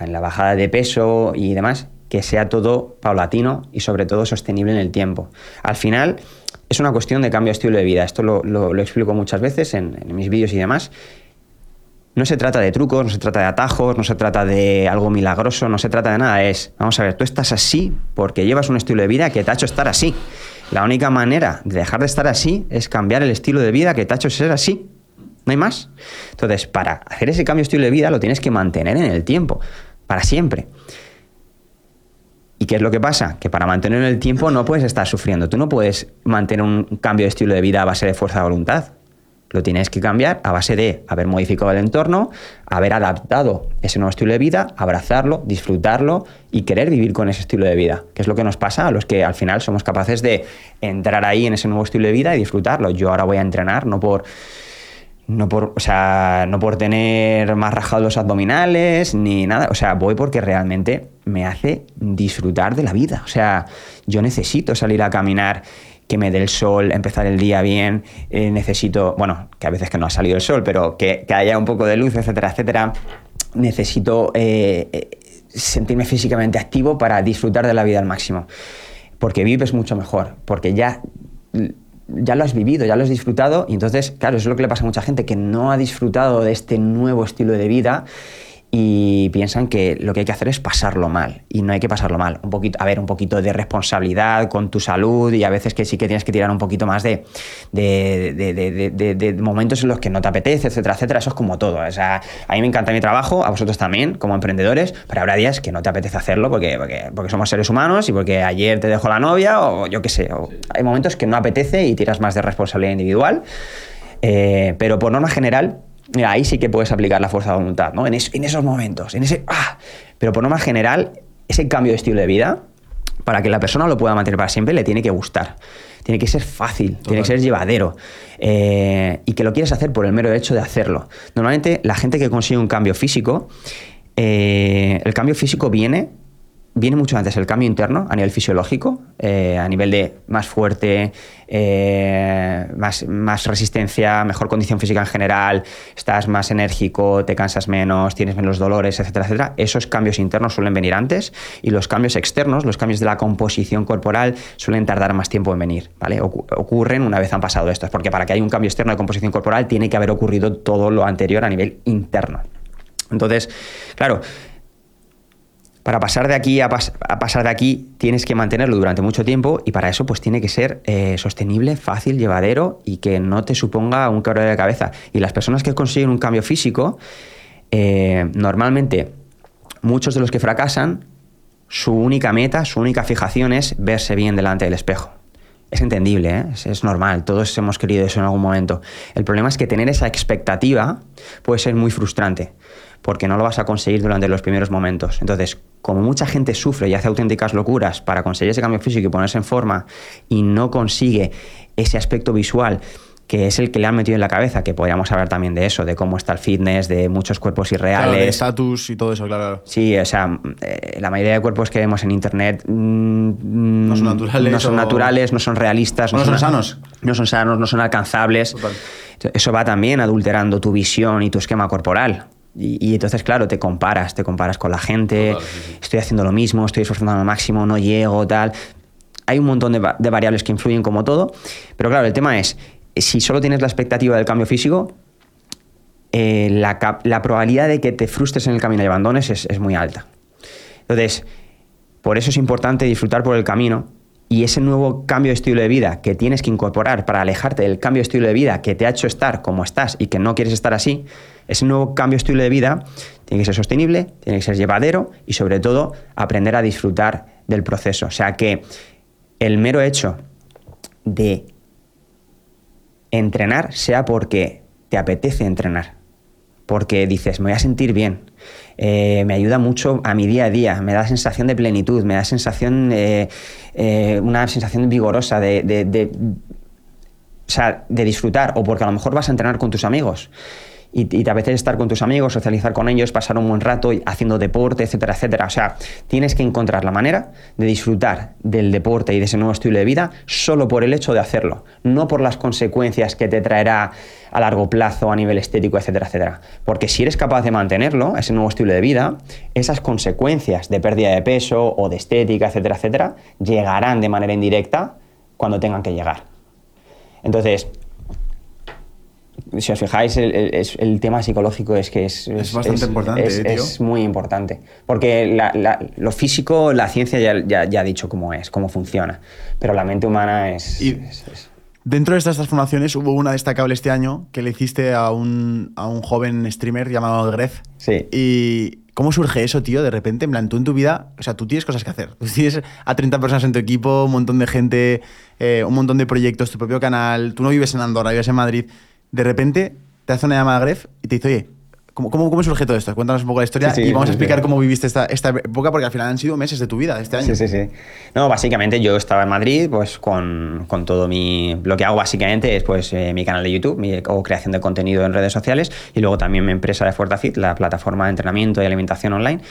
en la bajada de peso y demás, que sea todo paulatino y sobre todo sostenible en el tiempo. Al final es una cuestión de cambio de estilo de vida. Esto lo, explico muchas veces en, en mis vídeos y demás. No se trata de trucos, no se trata de atajos, no se trata de algo milagroso, no se trata de nada. Es, vamos a ver, tú estás así porque llevas un estilo de vida que te ha hecho estar así. La única manera de dejar de estar así es cambiar el estilo de vida que te ha hecho ser así. No hay más. Entonces, para hacer ese cambio de estilo de vida lo tienes que mantener en el tiempo, para siempre. ¿Y qué es lo que pasa? Que para mantenerlo en el tiempo no puedes estar sufriendo. Tú no puedes mantener un cambio de estilo de vida a base de fuerza de voluntad. Lo tienes que cambiar a base de haber modificado el entorno, haber adaptado ese nuevo estilo de vida, abrazarlo, disfrutarlo y querer vivir con ese estilo de vida, que es lo que nos pasa a los que al final somos capaces de entrar ahí en ese nuevo estilo de vida y disfrutarlo. Yo ahora voy a entrenar no por no por, o sea, no por tener más rajados los abdominales ni nada, o sea, voy porque realmente me hace disfrutar de la vida. O sea, yo necesito salir a caminar que me dé el sol, empezar el día bien, eh, necesito, bueno, que a veces que no ha salido el sol, pero que, haya un poco de luz, etcétera, etcétera. Necesito eh, eh, sentirme físicamente activo para disfrutar de la vida al máximo. Porque vives mucho mejor, porque ya ya lo has vivido, ya lo has disfrutado y entonces, claro, eso es lo que le pasa a mucha gente que no ha disfrutado de este nuevo estilo de vida y piensan que lo que hay que hacer es pasarlo mal y no hay que pasarlo mal. Un poquito, a ver, un poquito de responsabilidad con tu salud y a veces que sí que tienes que tirar un poquito más de, de, momentos en los que no te apetece, etcétera, etcétera. Eso es como todo. O sea, a mí me encanta mi trabajo, a vosotros también, como emprendedores, pero habrá días que no te apetece hacerlo porque, porque, somos seres humanos y porque ayer te dejó la novia o yo qué sé. hay momentos que no apetece y tiras más de responsabilidad individual. Eh, pero por norma general, Mira, ahí sí que puedes aplicar la fuerza de voluntad, ¿no? En, esos momentos, en ese... ¡ah! Pero por más general, ese cambio de estilo de vida, para que la persona lo pueda mantener para siempre, le tiene que gustar. Tiene que ser fácil, tiene que ser llevadero. Eh, y que lo quieres hacer por el mero hecho de hacerlo. Normalmente, la gente que consigue un cambio físico, eh, el cambio físico viene viene mucho antes el cambio interno a nivel fisiológico, eh, a nivel de más fuerte, eh, más, más, resistencia, mejor condición física en general, estás más enérgico, te cansas menos, tienes menos dolores, etcétera, etcétera. Esos cambios internos suelen venir antes y los cambios externos, los cambios de la composición corporal, suelen tardar más tiempo en venir. ¿vale? Ocurren una vez han pasado estos, porque para que haya un cambio externo de composición corporal tiene que haber ocurrido todo lo anterior a nivel interno. Entonces, claro, para pasar de aquí a, pasar de aquí tienes que mantenerlo durante mucho tiempo y para eso pues tiene que ser eh, sostenible, fácil, llevadero y que no te suponga un quebro de cabeza. Y las personas que consiguen un cambio físico, eh, normalmente muchos de los que fracasan, su única meta, su única fijación es verse bien delante del espejo. Es entendible, ¿eh? es, normal, todos hemos querido eso en algún momento. El problema es que tener esa expectativa puede ser muy frustrante, porque no lo vas a conseguir durante los primeros momentos. Entonces, como mucha gente sufre y hace auténticas locuras para conseguir ese cambio físico y ponerse en forma y no consigue ese aspecto visual que es el que le han metido en la cabeza, que podríamos hablar también de eso, de cómo está el fitness, de muchos cuerpos irreales. Claro, de estatus y todo eso, claro. Sí, o sea, eh, la mayoría de cuerpos que vemos en internet mm, no son naturales. No son naturales, no son realistas. No, son, sanos. No son sanos, no son alcanzables. Eso va también adulterando tu visión y tu esquema corporal. Y, entonces, claro, te comparas, te comparas con la gente, estoy haciendo lo mismo, estoy esforzando al máximo, no llego, tal. Hay un montón de, variables que influyen como todo, pero claro, el tema es, si solo tienes la expectativa del cambio físico, eh, la, probabilidad de que te frustres en el camino y abandones es, es muy alta. Entonces, por eso es importante disfrutar por el camino y ese nuevo cambio de estilo de vida que tienes que incorporar para alejarte del cambio de estilo de vida que te ha hecho estar como estás y que no quieres estar así, ese nuevo cambio de estilo de vida tiene que ser sostenible, tiene que ser llevadero y sobre todo aprender a disfrutar del proceso. O sea que el mero hecho de entrenar sea porque te apetece entrenar, porque dices, me voy a sentir bien, eh, me ayuda mucho a mi día a día, me da sensación de plenitud, me da sensación, eh, una sensación vigorosa de, de disfrutar, o porque a lo mejor vas a entrenar con tus amigos y, y a veces estar con tus amigos, socializar con ellos, pasar un buen rato haciendo deporte, etcétera, etcétera. O sea, tienes que encontrar la manera de disfrutar del deporte y de ese nuevo estilo de vida solo por el hecho de hacerlo, no por las consecuencias que te traerá a largo plazo, a nivel estético, etcétera, etcétera. Porque si eres capaz de mantenerlo, ese nuevo estilo de vida, esas consecuencias de pérdida de peso o de estética, etcétera, etcétera, llegarán de manera indirecta cuando tengan que llegar. Entonces, si os fijáis, el, el- es- el tema psicológico es que es, Es bastante importante, es- eh, tío. es muy importante. Porque la- la- lo físico, la ciencia ya, ya- ya ha dicho cómo es, cómo funciona. Pero la mente humana es. Y- es- es- Dentro de estas transformaciones hubo una destacable este año que le hiciste a un, a un joven streamer llamado Gref. Sí. ¿Y cómo surge eso, tío? De repente, en plan, tú en tu vida, o sea, tú tienes cosas que hacer. Tú tienes a 30 personas en tu equipo, un montón de gente, eh, un montón de proyectos, tu propio canal, tú no vives en Andorra, vives en Madrid. De repente te hace una llamada Gref y te dice, oye, ¿cómo, cómo, cómo surge todo esto? Cuéntanos un poco la historia Sí, sí, y vamos a explicar cómo viviste esta, esta época, porque al final han sido meses de tu vida, este año. Sí, sí, sí. No, básicamente yo estaba en Madrid, pues con, con todo mi. Lo que hago básicamente es pues eh, mi canal de YouTube, mi o creación de contenido en redes sociales y luego también mi empresa de FuertaFit, la plataforma de entrenamiento y alimentación online.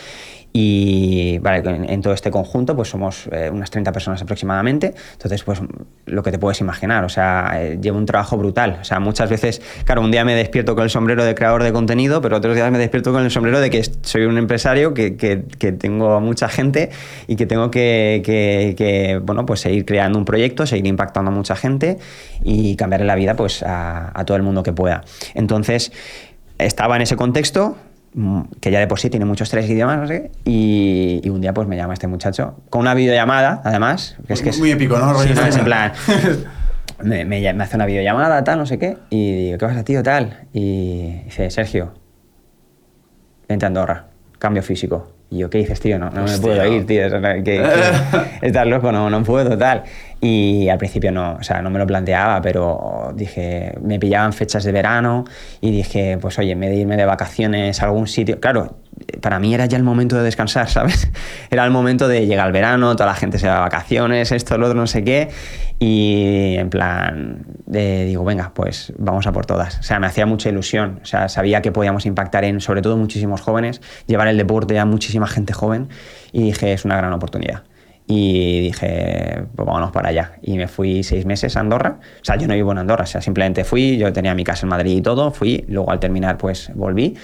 Y vale, en, todo este conjunto, pues somos eh, unas 30 personas aproximadamente. Entonces, pues lo que te puedes imaginar, o sea, eh, llevo un trabajo brutal. O sea, muchas veces, claro, un día me despierto con el sombrero de creador de contenido, pero otros días me despierto con el sombrero de que soy un empresario, que, que- tengo mucha gente y que tengo que, que- bueno, pues seguir creando un proyecto, seguir impactando a mucha gente y cambiarle la vida pues, a, todo el mundo que pueda. Entonces, estaba en ese contexto, que ya de por sí tiene muchos tres idiomas, no sé, qué, y, y un día pues me llama este muchacho con una videollamada, además, que es que es Muy épico, ¿no? Sí, Rollo no, es en plan, me, me hace una videollamada, tal, no sé qué, y digo, ¿qué pasa, tío, tal? Y dice, Sergio, vente a Andorra, cambio físico. Y yo, ¿qué dices, tío? No, no me puedo ir, tío. o sea, que- que- estás loco, no, no puedo, tal. Y al principio no, o sea, no me lo planteaba, pero dije, me pillaban fechas de verano y dije, pues oye, en vez de irme de vacaciones a algún sitio, claro, para mí era ya el momento de descansar, ¿sabes? Era el momento de llegar al verano, toda la gente se va de vacaciones, esto, lo otro, no sé qué. Y en plan, de, digo, venga, pues vamos a por todas. O sea, me hacía mucha ilusión. O sea, sabía que podíamos impactar en, sobre todo, muchísimos jóvenes, llevar el deporte a muchísima gente joven. Y dije, es una gran oportunidad. Y dije, pues vámonos para allá. Y me fui seis meses a Andorra. O sea, yo no vivo en Andorra, o sea, simplemente fui, yo tenía mi casa en Madrid y todo, fui, luego al terminar, pues volví.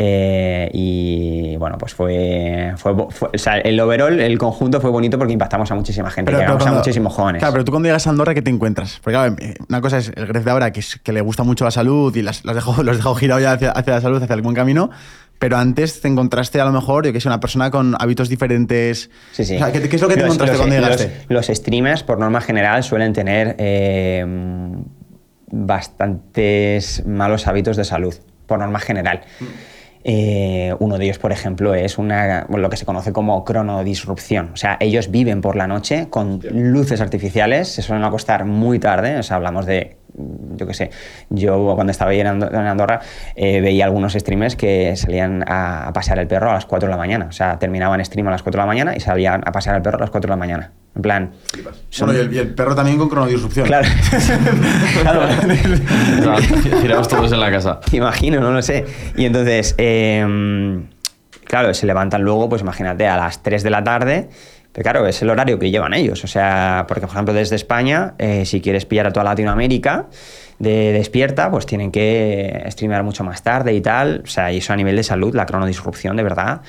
Eh, y bueno, pues fue, fue, fue- O sea, el overall, el conjunto fue bonito porque impactamos a muchísima gente, llegamos a cuando- muchísimos jóvenes. Claro, pero tú cuando llegas a Andorra, ¿qué te encuentras? Porque claro, una cosa es el Gref de ahora, que, es, que le gusta mucho la salud y las, los dejó, los dejó girados ya hacia, hacia la salud, hacia el buen camino. Pero antes te encontraste a lo mejor, yo que sé, una persona con hábitos diferentes. Sí, sí. O sea, ¿qué, qué es lo que te Los- encontraste los- cuando los- llegaste? Los, streamers, por norma general, suelen tener eh, bastantes malos hábitos de salud, por norma general. Eh, uno de ellos, por ejemplo, es una, lo que se conoce como cronodisrupción. O sea, ellos viven por la noche con luces artificiales, se suelen acostar muy tarde, o sea, hablamos de, yo qué sé, yo cuando estaba ahí en Ando- en Andorra eh, veía algunos streamers que salían a, a pasear el perro a las 4 de la mañana. O sea, terminaban stream a las 4 de la mañana y salían a pasear al perro a las 4 de la mañana. En plan... son- Bueno, y el, y el perro también con cronodisrupción. Claro. Claro. Girados todos en la casa. Imagino, no lo sé. Y entonces, eh, claro, se levantan luego, pues imagínate, a las 3 de la tarde. Pero claro, es el horario que llevan ellos. O sea, porque por ejemplo desde España, eh, si quieres pillar a toda Latinoamérica de despierta, pues tienen que streamear mucho más tarde y tal. O sea, y eso a nivel de salud, la cronodisrupción, de verdad.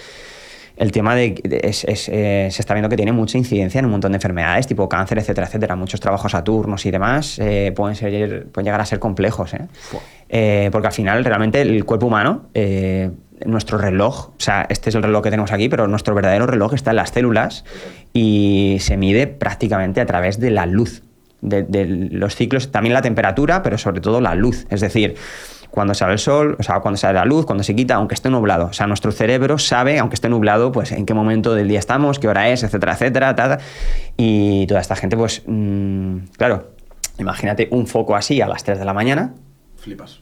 El tema de, de- es- es, eh, se está viendo que tiene mucha incidencia en un montón de enfermedades, tipo cáncer, etcétera, etcétera. Muchos trabajos a turnos y demás eh, pueden, ser, pueden llegar a ser complejos. ¿eh? Porque al final, realmente, el cuerpo humano, nuestro reloj, o sea, este es el reloj que tenemos aquí, pero nuestro verdadero reloj está en las células y se mide prácticamente a través de la luz. De, los ciclos, también la temperatura, pero sobre todo la luz. Es decir, cuando sale el sol, o sea, cuando sale la luz, cuando se quita, aunque esté nublado. O sea, nuestro cerebro sabe, aunque esté nublado, pues en qué momento del día estamos, qué hora es, etcétera, etcétera. ta, ta. Y toda esta gente, pues, mm, claro, imagínate un foco así a las 3 de la mañana, Flipas.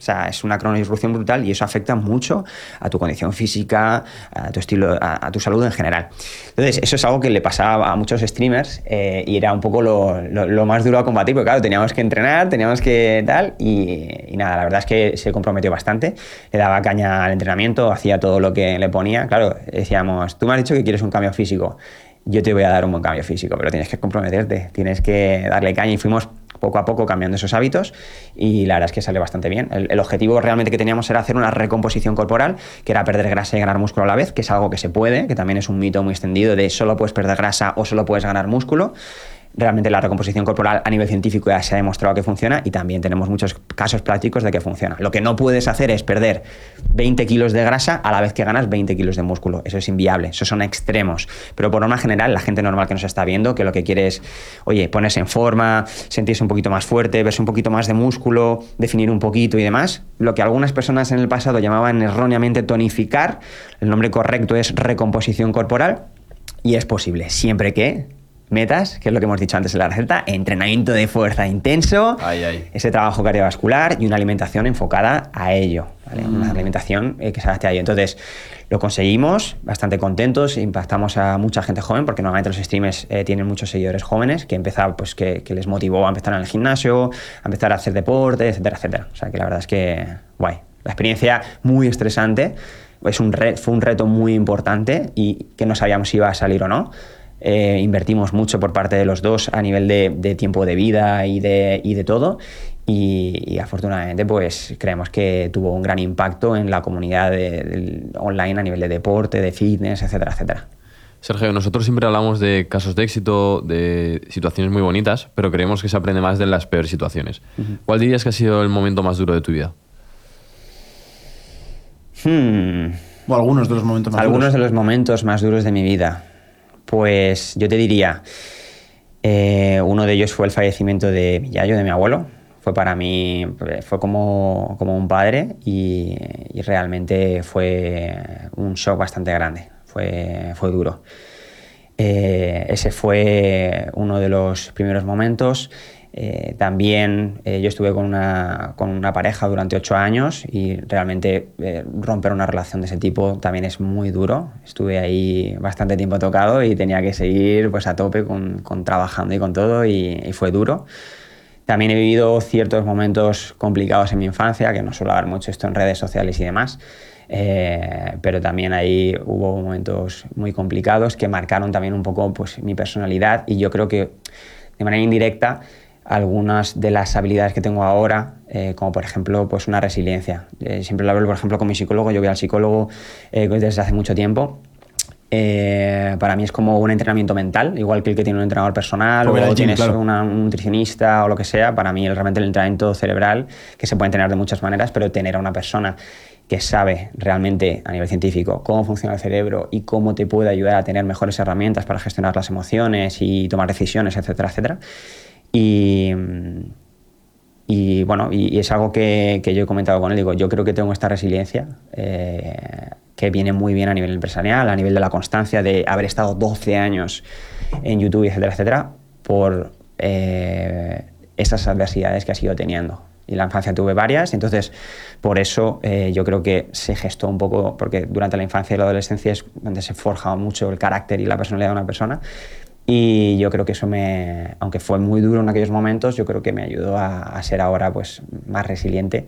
O sea, es una cronoirrupción brutal y eso afecta mucho a tu condición física, a tu estilo, a, tu salud en general. Entonces, eso es algo que le pasaba a muchos streamers eh, y era un poco lo, más duro a combatir, porque claro, teníamos que entrenar, teníamos que tal, y, y, nada, la verdad es que se comprometió bastante, le daba caña al entrenamiento, hacía todo lo que le ponía. Claro, decíamos, tú me has dicho que quieres un cambio físico yo te voy a dar un buen cambio físico, pero tienes que comprometerte, tienes que darle caña y fuimos poco a poco cambiando esos hábitos y la verdad es que sale bastante bien. El, objetivo realmente que teníamos era hacer una recomposición corporal, que era perder grasa y ganar músculo a la vez, que es algo que se puede, que también es un mito muy extendido de solo puedes perder grasa o solo puedes ganar músculo realmente la recomposición corporal a nivel científico ya se ha demostrado que funciona y también tenemos muchos casos prácticos de que funciona. Lo que no puedes hacer es perder 20 kilos de grasa a la vez que ganas 20 kilos de músculo. Eso es inviable, eso son extremos. Pero por norma general, la gente normal que nos está viendo, que lo que quiere es, oye, ponerse en forma, sentirse un poquito más fuerte, verse un poquito más de músculo, definir un poquito y demás, lo que algunas personas en el pasado llamaban erróneamente tonificar, el nombre correcto es recomposición corporal. Y es posible, siempre que metas, que es lo que hemos dicho antes en la receta, entrenamiento de fuerza intenso, ese trabajo cardiovascular y una alimentación enfocada a ello, una mm. alimentación eh, que se adapte a ello. Entonces, lo conseguimos, bastante contentos, impactamos a mucha gente joven, porque normalmente los streamers eh, tienen muchos seguidores jóvenes, que empezar, pues que, les motivó a empezar en el gimnasio, a empezar a hacer deporte, etcétera, etcétera. O sea que la verdad es que, guay. La experiencia muy estresante, es un fue un reto muy importante y que no sabíamos si iba a salir o no eh, invertimos mucho por parte de los dos a nivel de, tiempo de vida y de, y de todo. Y, afortunadamente pues creemos que tuvo un gran impacto en la comunidad online a nivel de deporte, de fitness, etcétera, etcétera. Sergio, nosotros siempre hablamos de casos de éxito, de situaciones muy bonitas, pero creemos que se aprende más de las peores situaciones. ¿Cuál dirías que ha sido el momento más duro de tu vida? Hmm. O algunos de los momentos más Algunos de los momentos más duros de mi vida. Pues yo te diría, eh, uno de ellos fue el fallecimiento de mi yayo, de mi abuelo. Fue para mí, fue como, como un padre y, realmente fue un shock bastante grande, fue, fue duro. Eh, ese fue uno de los primeros momentos. Eh, también eh, yo estuve con una, con una, pareja durante ocho años y realmente eh, romper una relación de ese tipo también es muy duro. Estuve ahí bastante tiempo tocado y tenía que seguir pues, a tope con, con trabajando y con todo y, y, fue duro. También he vivido ciertos momentos complicados en mi infancia, que no suelo hablar mucho esto en redes sociales y demás, pero también ahí hubo momentos muy complicados que marcaron también un poco pues, mi personalidad y yo creo que de manera indirecta algunas de las habilidades que tengo ahora, eh, como por ejemplo pues una resiliencia. Eh, siempre lo hablo, por ejemplo, con mi psicólogo, yo voy al psicólogo eh, desde hace mucho tiempo. para mí es como un entrenamiento mental, igual que el que tiene un entrenador personal o, tienes un nutricionista o lo que sea. Para mí realmente el entrenamiento cerebral, que se puede entrenar de muchas maneras, pero tener a una persona que sabe realmente a nivel científico cómo funciona el cerebro y cómo te puede ayudar a tener mejores herramientas para gestionar las emociones y tomar decisiones, etcétera, etcétera y, y bueno, y, es algo que, que, yo he comentado con él. Digo, yo creo que tengo esta resiliencia eh, que viene muy bien a nivel empresarial, a nivel de la constancia de haber estado 12 años en YouTube, etcétera, etcétera, por eh, esas adversidades que ha ido teniendo. Y en la infancia tuve varias, entonces por eso eh, yo creo que se gestó un poco, porque durante la infancia y la adolescencia es donde se forja mucho el carácter y la personalidad de una persona. Y yo creo que eso me, aunque fue muy duro en aquellos momentos, yo creo que me ayudó a, ser ahora pues más resiliente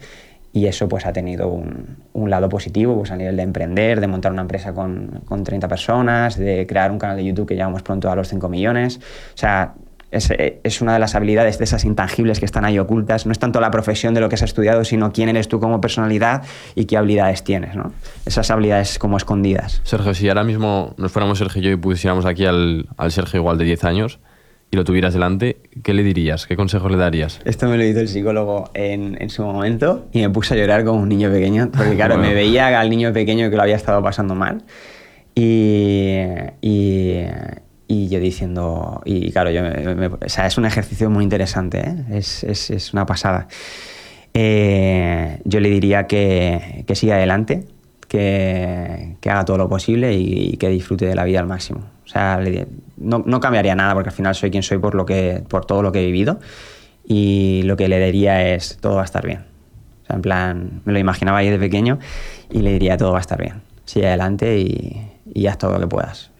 y eso pues ha tenido un, un, lado positivo pues a nivel de emprender, de montar una empresa con, con 30 personas, de crear un canal de YouTube que llegamos pronto a los 5 millones. O sea, es, una de las habilidades de esas intangibles que están ahí ocultas. No es tanto la profesión de lo que has estudiado, sino quién eres tú como personalidad y qué habilidades tienes. ¿no? Esas habilidades como escondidas. Sergio, si ahora mismo nos fuéramos Sergio y yo y pusiéramos aquí al, al Sergio igual de 10 años y lo tuvieras delante, ¿qué le dirías? ¿Qué consejos le darías? Esto me lo hizo el psicólogo en, en su momento y me puse a llorar como un niño pequeño, porque claro, me veía al niño pequeño que lo había estado pasando mal. Y, y, y yo diciendo, y claro, yo o sea, es un ejercicio muy interesante, ¿eh? es, es, es, una pasada. Eh, yo le diría que, que siga adelante, que, que, haga todo lo posible y, que disfrute de la vida al máximo. O sea, no, no, cambiaría nada porque al final soy quien soy por, lo que, por todo lo que he vivido y lo que le diría es todo va a estar bien sea, en plan, me lo imaginaba ahí de pequeño y le diría todo va a estar bien. Sigue adelante y, y haz todo lo que puedas.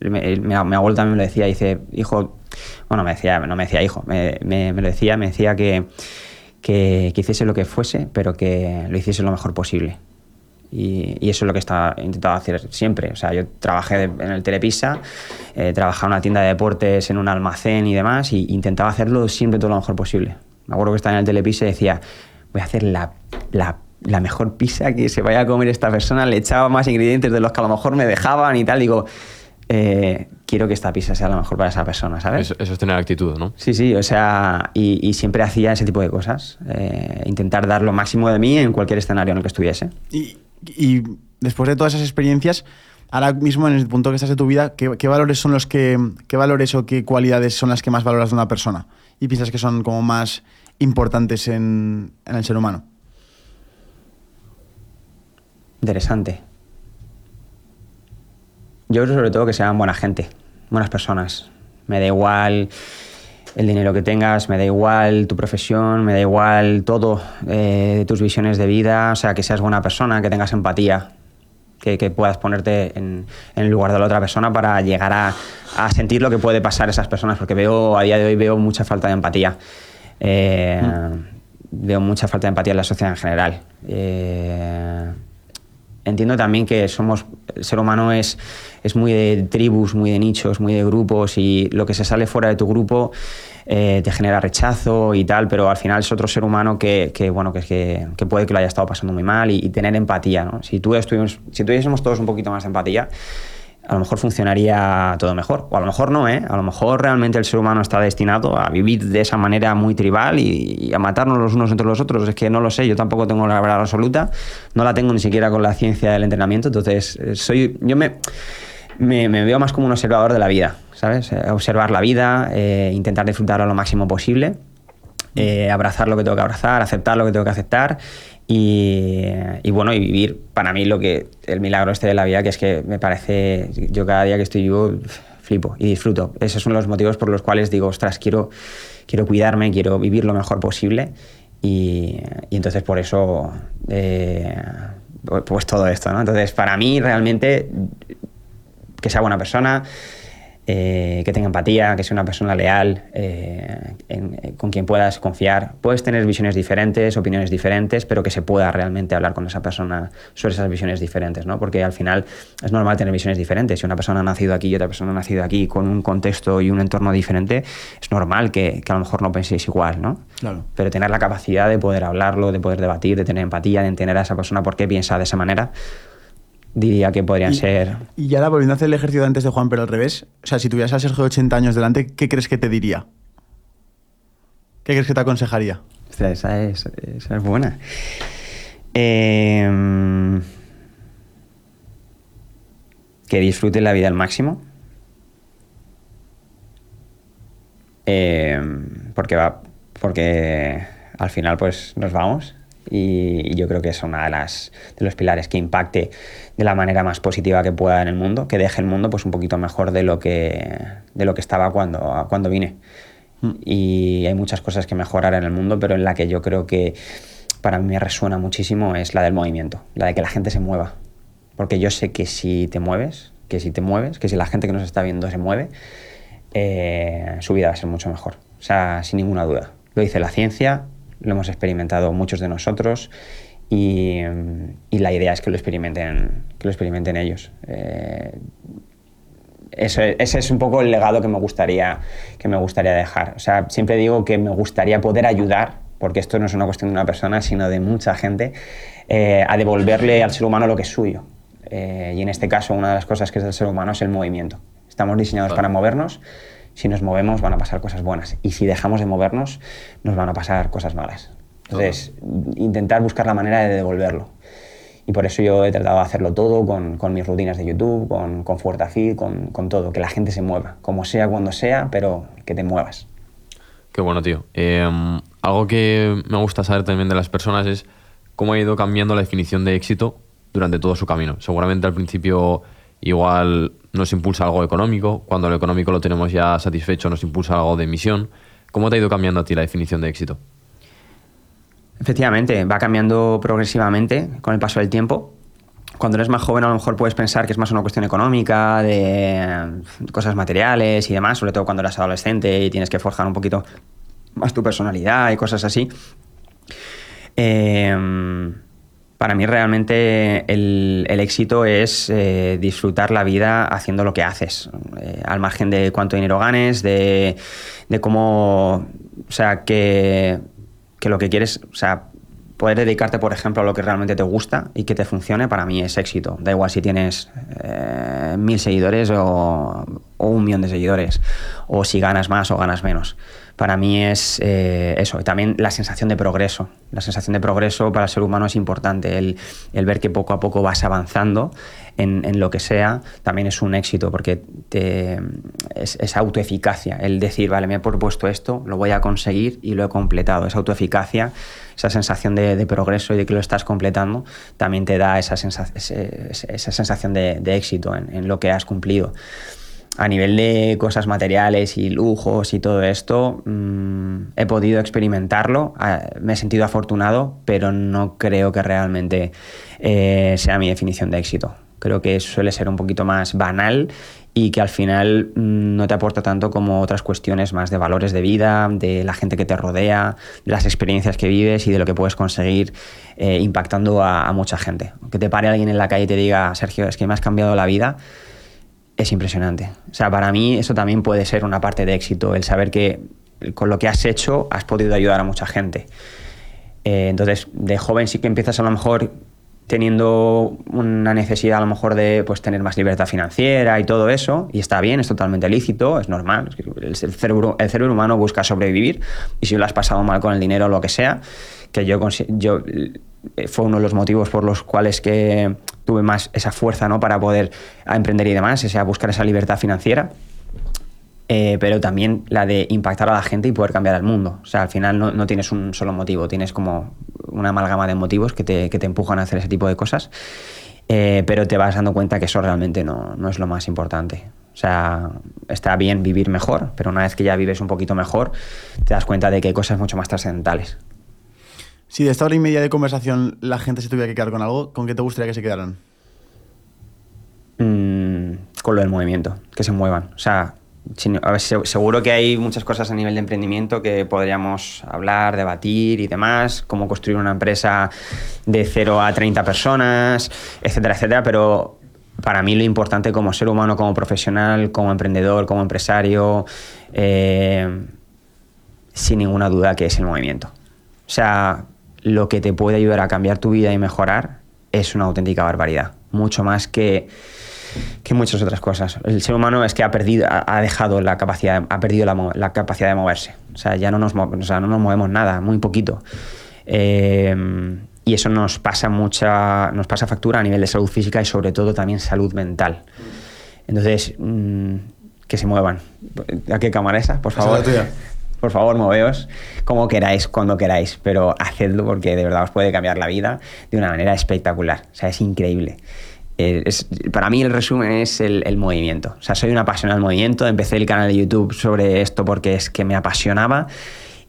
Mi, mi abuelo también me lo decía, dice, hijo, bueno, me decía, no me decía hijo, me, me- lo decía, me decía que, que, que hiciese lo que fuese, pero que lo hiciese lo mejor posible. Y, eso es lo que intentado hacer siempre. O sea, yo trabajé en el Telepisa, eh, trabajaba en una tienda de deportes, en un almacén y demás, y intentaba hacerlo siempre todo lo mejor posible. Me acuerdo que estaba en el Telepisa y decía, voy a hacer la, la, la mejor pizza que se vaya a comer esta persona. Le echaba más ingredientes de los que a lo mejor me dejaban y tal. Digo, eh, quiero que esta pizza sea la mejor para esa persona, ¿sabes? Eso, eso es tener actitud, ¿no? Sí, sí, o sea, y, y siempre hacía ese tipo de cosas. eh, intentar dar lo máximo de mí en cualquier escenario en el que estuviese. Y, y después de todas esas experiencias, ahora mismo en el punto que estás de tu vida, ¿qué, qué valores son los que, qué valores o qué cualidades son las que más valoras de una persona? Y piensas que son como más importantes en, en el ser humano. Interesante. Yo creo sobre todo que sean buena gente, buenas personas. Me da igual el dinero que tengas, me da igual tu profesión, me da igual todo eh, tus visiones de vida, o sea, que seas buena persona, que tengas empatía, que, que puedas ponerte en, en el lugar de la otra persona para llegar a, a sentir lo que puede pasar a esas personas, porque veo a día de hoy veo mucha falta de empatía. Eh, Veo mucha falta de empatía en la sociedad en general. Eh, entiendo también que somos el ser humano es, es muy de tribus, muy de nichos, muy de grupos y lo que se sale fuera de tu grupo eh, te genera rechazo y tal, pero al final es otro ser humano que, que, bueno, que, que, que puede que lo haya estado pasando muy mal y, tener empatía. ¿no? Si, tuviésemos todos un poquito más de empatía, a lo mejor funcionaría todo mejor. O a lo mejor no, ¿eh? A lo mejor realmente el ser humano está destinado a vivir de esa manera muy tribal y, a matarnos los unos entre los otros. Es que no lo sé, yo tampoco tengo la verdad absoluta, no la tengo ni siquiera con la ciencia del entrenamiento, entonces soy, yo me, me, veo más como un observador de la vida, ¿sabes? Observar la vida, eh, intentar disfrutarla lo máximo posible. Eh, abrazar lo que tengo que abrazar, aceptar lo que tengo que aceptar y, bueno, y vivir para mí lo que el milagro este de la vida, que es que me parece, yo cada día que estoy vivo flipo y disfruto. Esos son los motivos por los cuales digo, ostras, quiero, quiero cuidarme, quiero vivir lo mejor posible y, entonces por eso, eh, pues todo esto, ¿no? Entonces para mí realmente que sea buena persona, eh, que tenga empatía, que sea una persona leal, eh, en, en, con quien puedas confiar. Puedes tener visiones diferentes, opiniones diferentes, pero que se pueda realmente hablar con esa persona sobre esas visiones diferentes, ¿no? Porque al final es normal tener visiones diferentes. Si una persona ha nacido aquí y otra persona ha nacido aquí con un contexto y un entorno diferente, es normal que, que a lo mejor no penséis igual, ¿no? Claro. Pero tener la capacidad de poder hablarlo, de poder debatir, de tener empatía, de entender a esa persona por qué piensa de esa manera, diría que podrían y, ser... Y ahora volviendo a hacer el ejercicio de antes de Juan, pero al revés, o sea, si tuvieras a Sergio de 80 años delante, ¿qué crees que te diría? ¿Qué crees que te aconsejaría? Esa es, esa es buena. Eh, que disfrute la vida al máximo. Eh, porque va, porque al final pues nos vamos y, y, yo creo que es una de las de los pilares que impacte de la manera más positiva que pueda en el mundo, que deje el mundo pues un poquito mejor de lo que de lo que estaba cuando, cuando vine. Mm. Y hay muchas cosas que mejorar en el mundo, pero en la que yo creo que para mí me resuena muchísimo es la del movimiento, la de que la gente se mueva. Porque yo sé que si te mueves, que si te mueves, que si la gente que nos está viendo se mueve, eh, su vida va a ser mucho mejor. O sea, sin ninguna duda. Lo dice la ciencia, lo hemos experimentado muchos de nosotros y, y la idea es que lo experimenten, que lo experimenten ellos. Eh, eso, ese es un poco el legado que me, gustaría, que me gustaría dejar. O sea, siempre digo que me gustaría poder ayudar, porque esto no es una cuestión de una persona, sino de mucha gente, eh, a devolverle al ser humano lo que es suyo. Eh, y en este caso, una de las cosas que es del ser humano es el movimiento. Estamos diseñados para movernos. Si nos movemos, van a pasar cosas buenas. Y si dejamos de movernos, nos van a pasar cosas malas. Entonces, intentar buscar la manera de devolverlo. Y por eso yo he tratado de hacerlo todo con, con mis rutinas de YouTube, con, con FuertaFit, con, con, todo. Que la gente se mueva, como sea, cuando sea, pero que te muevas. Qué bueno, tío. Eh, algo que me gusta saber también de las personas es cómo ha ido cambiando la definición de éxito durante todo su camino. Seguramente al principio igual nos impulsa algo económico, cuando lo económico lo tenemos ya satisfecho nos impulsa algo de misión. ¿Cómo te ha ido cambiando a ti la definición de éxito? Efectivamente, va cambiando progresivamente con el paso del tiempo. Cuando eres más joven a lo mejor puedes pensar que es más una cuestión económica, de cosas materiales y demás, sobre todo cuando eres adolescente y tienes que forjar un poquito más tu personalidad y cosas así. Eh, para mí realmente el, éxito es eh, disfrutar la vida haciendo lo que haces, eh, al margen de cuánto dinero ganes, de, de cómo, o sea, que, que, lo que quieres, o sea, poder dedicarte, por ejemplo, a lo que realmente te gusta y que te funcione, para mí es éxito. Da igual si tienes eh, mil seguidores o, o un millón de seguidores, o si ganas más o ganas menos para mí es eh, eso. Y también la sensación de progreso. La sensación de progreso para el ser humano es importante. El, ver que poco a poco vas avanzando en, lo que sea también es un éxito porque es, es, autoeficacia. El decir, vale, me he propuesto esto, lo voy a conseguir y lo he completado. Esa autoeficacia, esa sensación de, progreso y de que lo estás completando, también te da esa, sensa esa sensación de, éxito en lo que has cumplido a nivel de cosas materiales y lujos y todo esto, mmm, he podido experimentarlo, me he sentido afortunado, pero no creo que realmente eh, sea mi definición de éxito. Creo que suele ser un poquito más banal y que al final mmm, no te aporta tanto como otras cuestiones más de valores de vida, de la gente que te rodea, de las experiencias que vives y de lo que puedes conseguir eh, impactando a, a mucha gente. Que te pare alguien en la calle y te diga, Sergio, es que me has cambiado la vida es impresionante. O sea, para mí eso también puede ser una parte de éxito, el saber que con lo que has hecho has podido ayudar a mucha gente. Eh, entonces, de joven sí que empiezas a lo mejor teniendo una necesidad a lo mejor de pues, tener más libertad financiera y todo eso, y está bien, es totalmente lícito, es normal. El cerebro, el cerebro humano busca sobrevivir y si lo has pasado mal con el dinero o lo que sea, que yo, yo fue uno de los motivos por los cuales que tuve más esa fuerza ¿no? para poder emprender y demás, ese, a buscar esa libertad financiera. Eh, pero también la de impactar a la gente y poder cambiar el mundo. O sea, al final no, no tienes un solo motivo, tienes como una amalgama de motivos que te, que te empujan a hacer ese tipo de cosas, eh, pero te vas dando cuenta que eso realmente no, no es lo más importante. O sea, está bien vivir mejor, pero una vez que ya vives un poquito mejor, te das cuenta de que hay cosas mucho más trascendentales. Si de esta hora y media de conversación la gente se tuviera que quedar con algo, ¿con qué te gustaría que se quedaran? Mm, con lo del movimiento, que se muevan. O sea, seguro que hay muchas cosas a nivel de emprendimiento que podríamos hablar, debatir y demás, cómo construir una empresa de 0 a 30 personas, etcétera, etcétera, pero para mí lo importante como ser humano, como profesional, como emprendedor, como empresario, eh, sin ninguna duda que es el movimiento. O sea, lo que te puede ayudar a cambiar tu vida y mejorar es una auténtica barbaridad. Mucho más que, que muchas otras cosas. El ser humano es que ha perdido, ha dejado la capacidad, ha perdido la, la capacidad de moverse. O sea, ya no nos, o sea, no nos movemos nada, muy poquito. Eh, y eso nos pasa mucha, nos pasa factura a nivel de salud física y sobre todo también salud mental. Entonces, mmm, que se muevan. ¿A qué cámara esa? Por favor. Esa por favor, moveos como queráis, cuando queráis, pero hacedlo porque de verdad os puede cambiar la vida de una manera espectacular. O sea, es increíble. Eh, es, para mí el resumen es el, el, movimiento. O sea, soy un apasionado del movimiento. Empecé el canal de YouTube sobre esto porque es que me apasionaba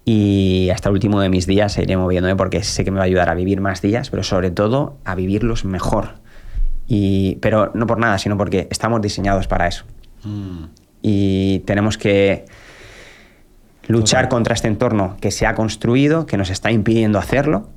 y hasta el último de mis días seguiré moviéndome porque sé que me va a ayudar a vivir más días, pero sobre todo a vivirlos mejor. Y, pero no por nada, sino porque estamos diseñados para eso. Mm. Y tenemos que luchar contra este entorno que se ha construido, que nos está impidiendo hacerlo,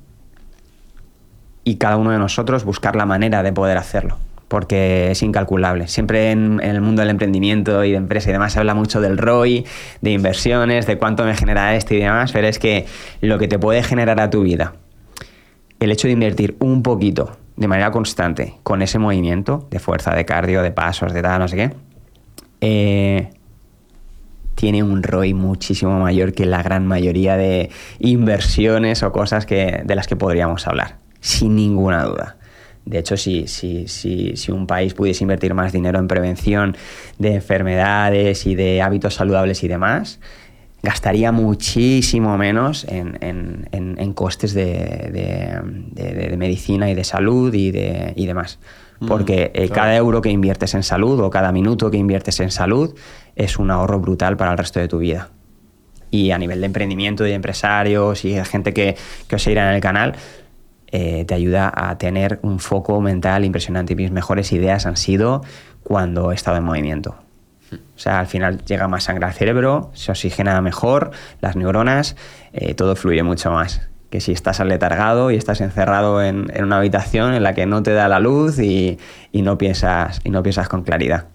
y cada uno de nosotros buscar la manera de poder hacerlo, porque es incalculable. Siempre en, en, el mundo del emprendimiento y de empresa y demás se habla mucho del ROI, de inversiones, de cuánto me genera esto y demás, pero es que lo que te puede generar a tu vida, el hecho de invertir un poquito de manera constante con ese movimiento de fuerza, de cardio, de pasos, de tal, no sé qué, eh, tiene un ROI muchísimo mayor que la gran mayoría de inversiones o cosas que, de las que podríamos hablar, sin ninguna duda. De hecho, si, si, si, si, un país pudiese invertir más dinero en prevención de enfermedades y de hábitos saludables y demás, gastaría muchísimo menos en, en, en, en costes de, de, de, de, medicina y de salud y, de, y demás. Porque eh, claro. cada euro que inviertes en salud o cada minuto que inviertes en salud es un ahorro brutal para el resto de tu vida. y a nivel de emprendimiento, de empresarios y de gente que, que os seguirá en el canal, eh, te ayuda a tener un foco mental impresionante. Y mis mejores ideas han sido cuando he estado en movimiento. O sea, al final llega más sangre al cerebro, se oxigena mejor las neuronas, eh, todo fluye mucho más que si estás aletargado y estás encerrado en, en, una habitación en la que no te da la luz y, y, no piensas, y no piensas con claridad.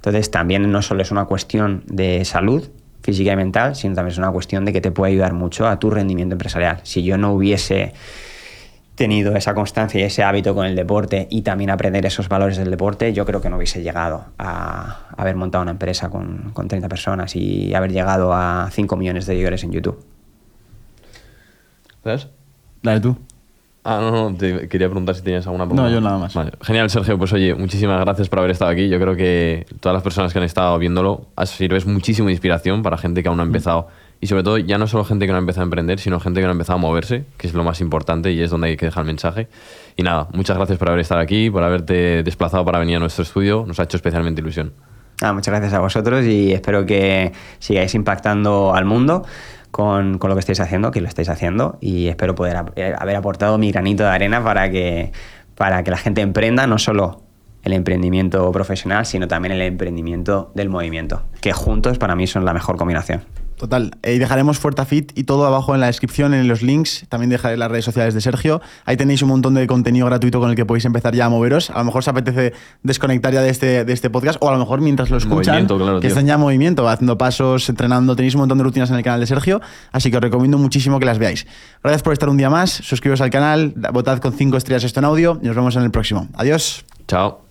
Entonces también no solo es una cuestión de salud física y mental, sino también es una cuestión de que te puede ayudar mucho a tu rendimiento empresarial. Si yo no hubiese tenido esa constancia y ese hábito con el deporte y también aprender esos valores del deporte, yo creo que no hubiese llegado a haber montado una empresa con, con 30 personas y haber llegado a 5 millones de seguidores en YouTube. Dale tú. Ah, no, no, te quería preguntar si tenías alguna pregunta. No, yo nada más. Vale. Genial, Sergio. Pues oye, muchísimas gracias por haber estado aquí. Yo creo que todas las personas que han estado viéndolo sirves muchísimo de inspiración para gente que aún no ha empezado. Y sobre todo, ya no solo gente que no ha empezado a emprender, sino gente que no ha empezado a moverse, que es lo más importante y es donde hay que dejar el mensaje. Y nada, muchas gracias por haber estado aquí, por haberte desplazado para venir a nuestro estudio. Nos ha hecho especialmente ilusión. Ah, muchas gracias a vosotros y espero que sigáis impactando al mundo con, con, lo que estáis haciendo, que lo estáis haciendo, y espero poder haber aportado mi granito de arena para que, para que la gente emprenda no solo el emprendimiento profesional, sino también el emprendimiento del movimiento, que juntos para mí son la mejor combinación. Total. Y dejaremos Fuertafit y todo abajo en la descripción, en los links. También dejaré las redes sociales de Sergio. Ahí tenéis un montón de contenido gratuito con el que podéis empezar ya a moveros. A lo mejor os apetece desconectar ya de este, de este podcast o a lo mejor mientras lo escuchan, claro, que están ya en movimiento, haciendo pasos, entrenando. Tenéis un montón de rutinas en el canal de Sergio, así que os recomiendo muchísimo que las veáis. Gracias por estar un día más. Suscribiros al canal, votad con 5 estrellas esto en audio y nos vemos en el próximo. Adiós. Chao.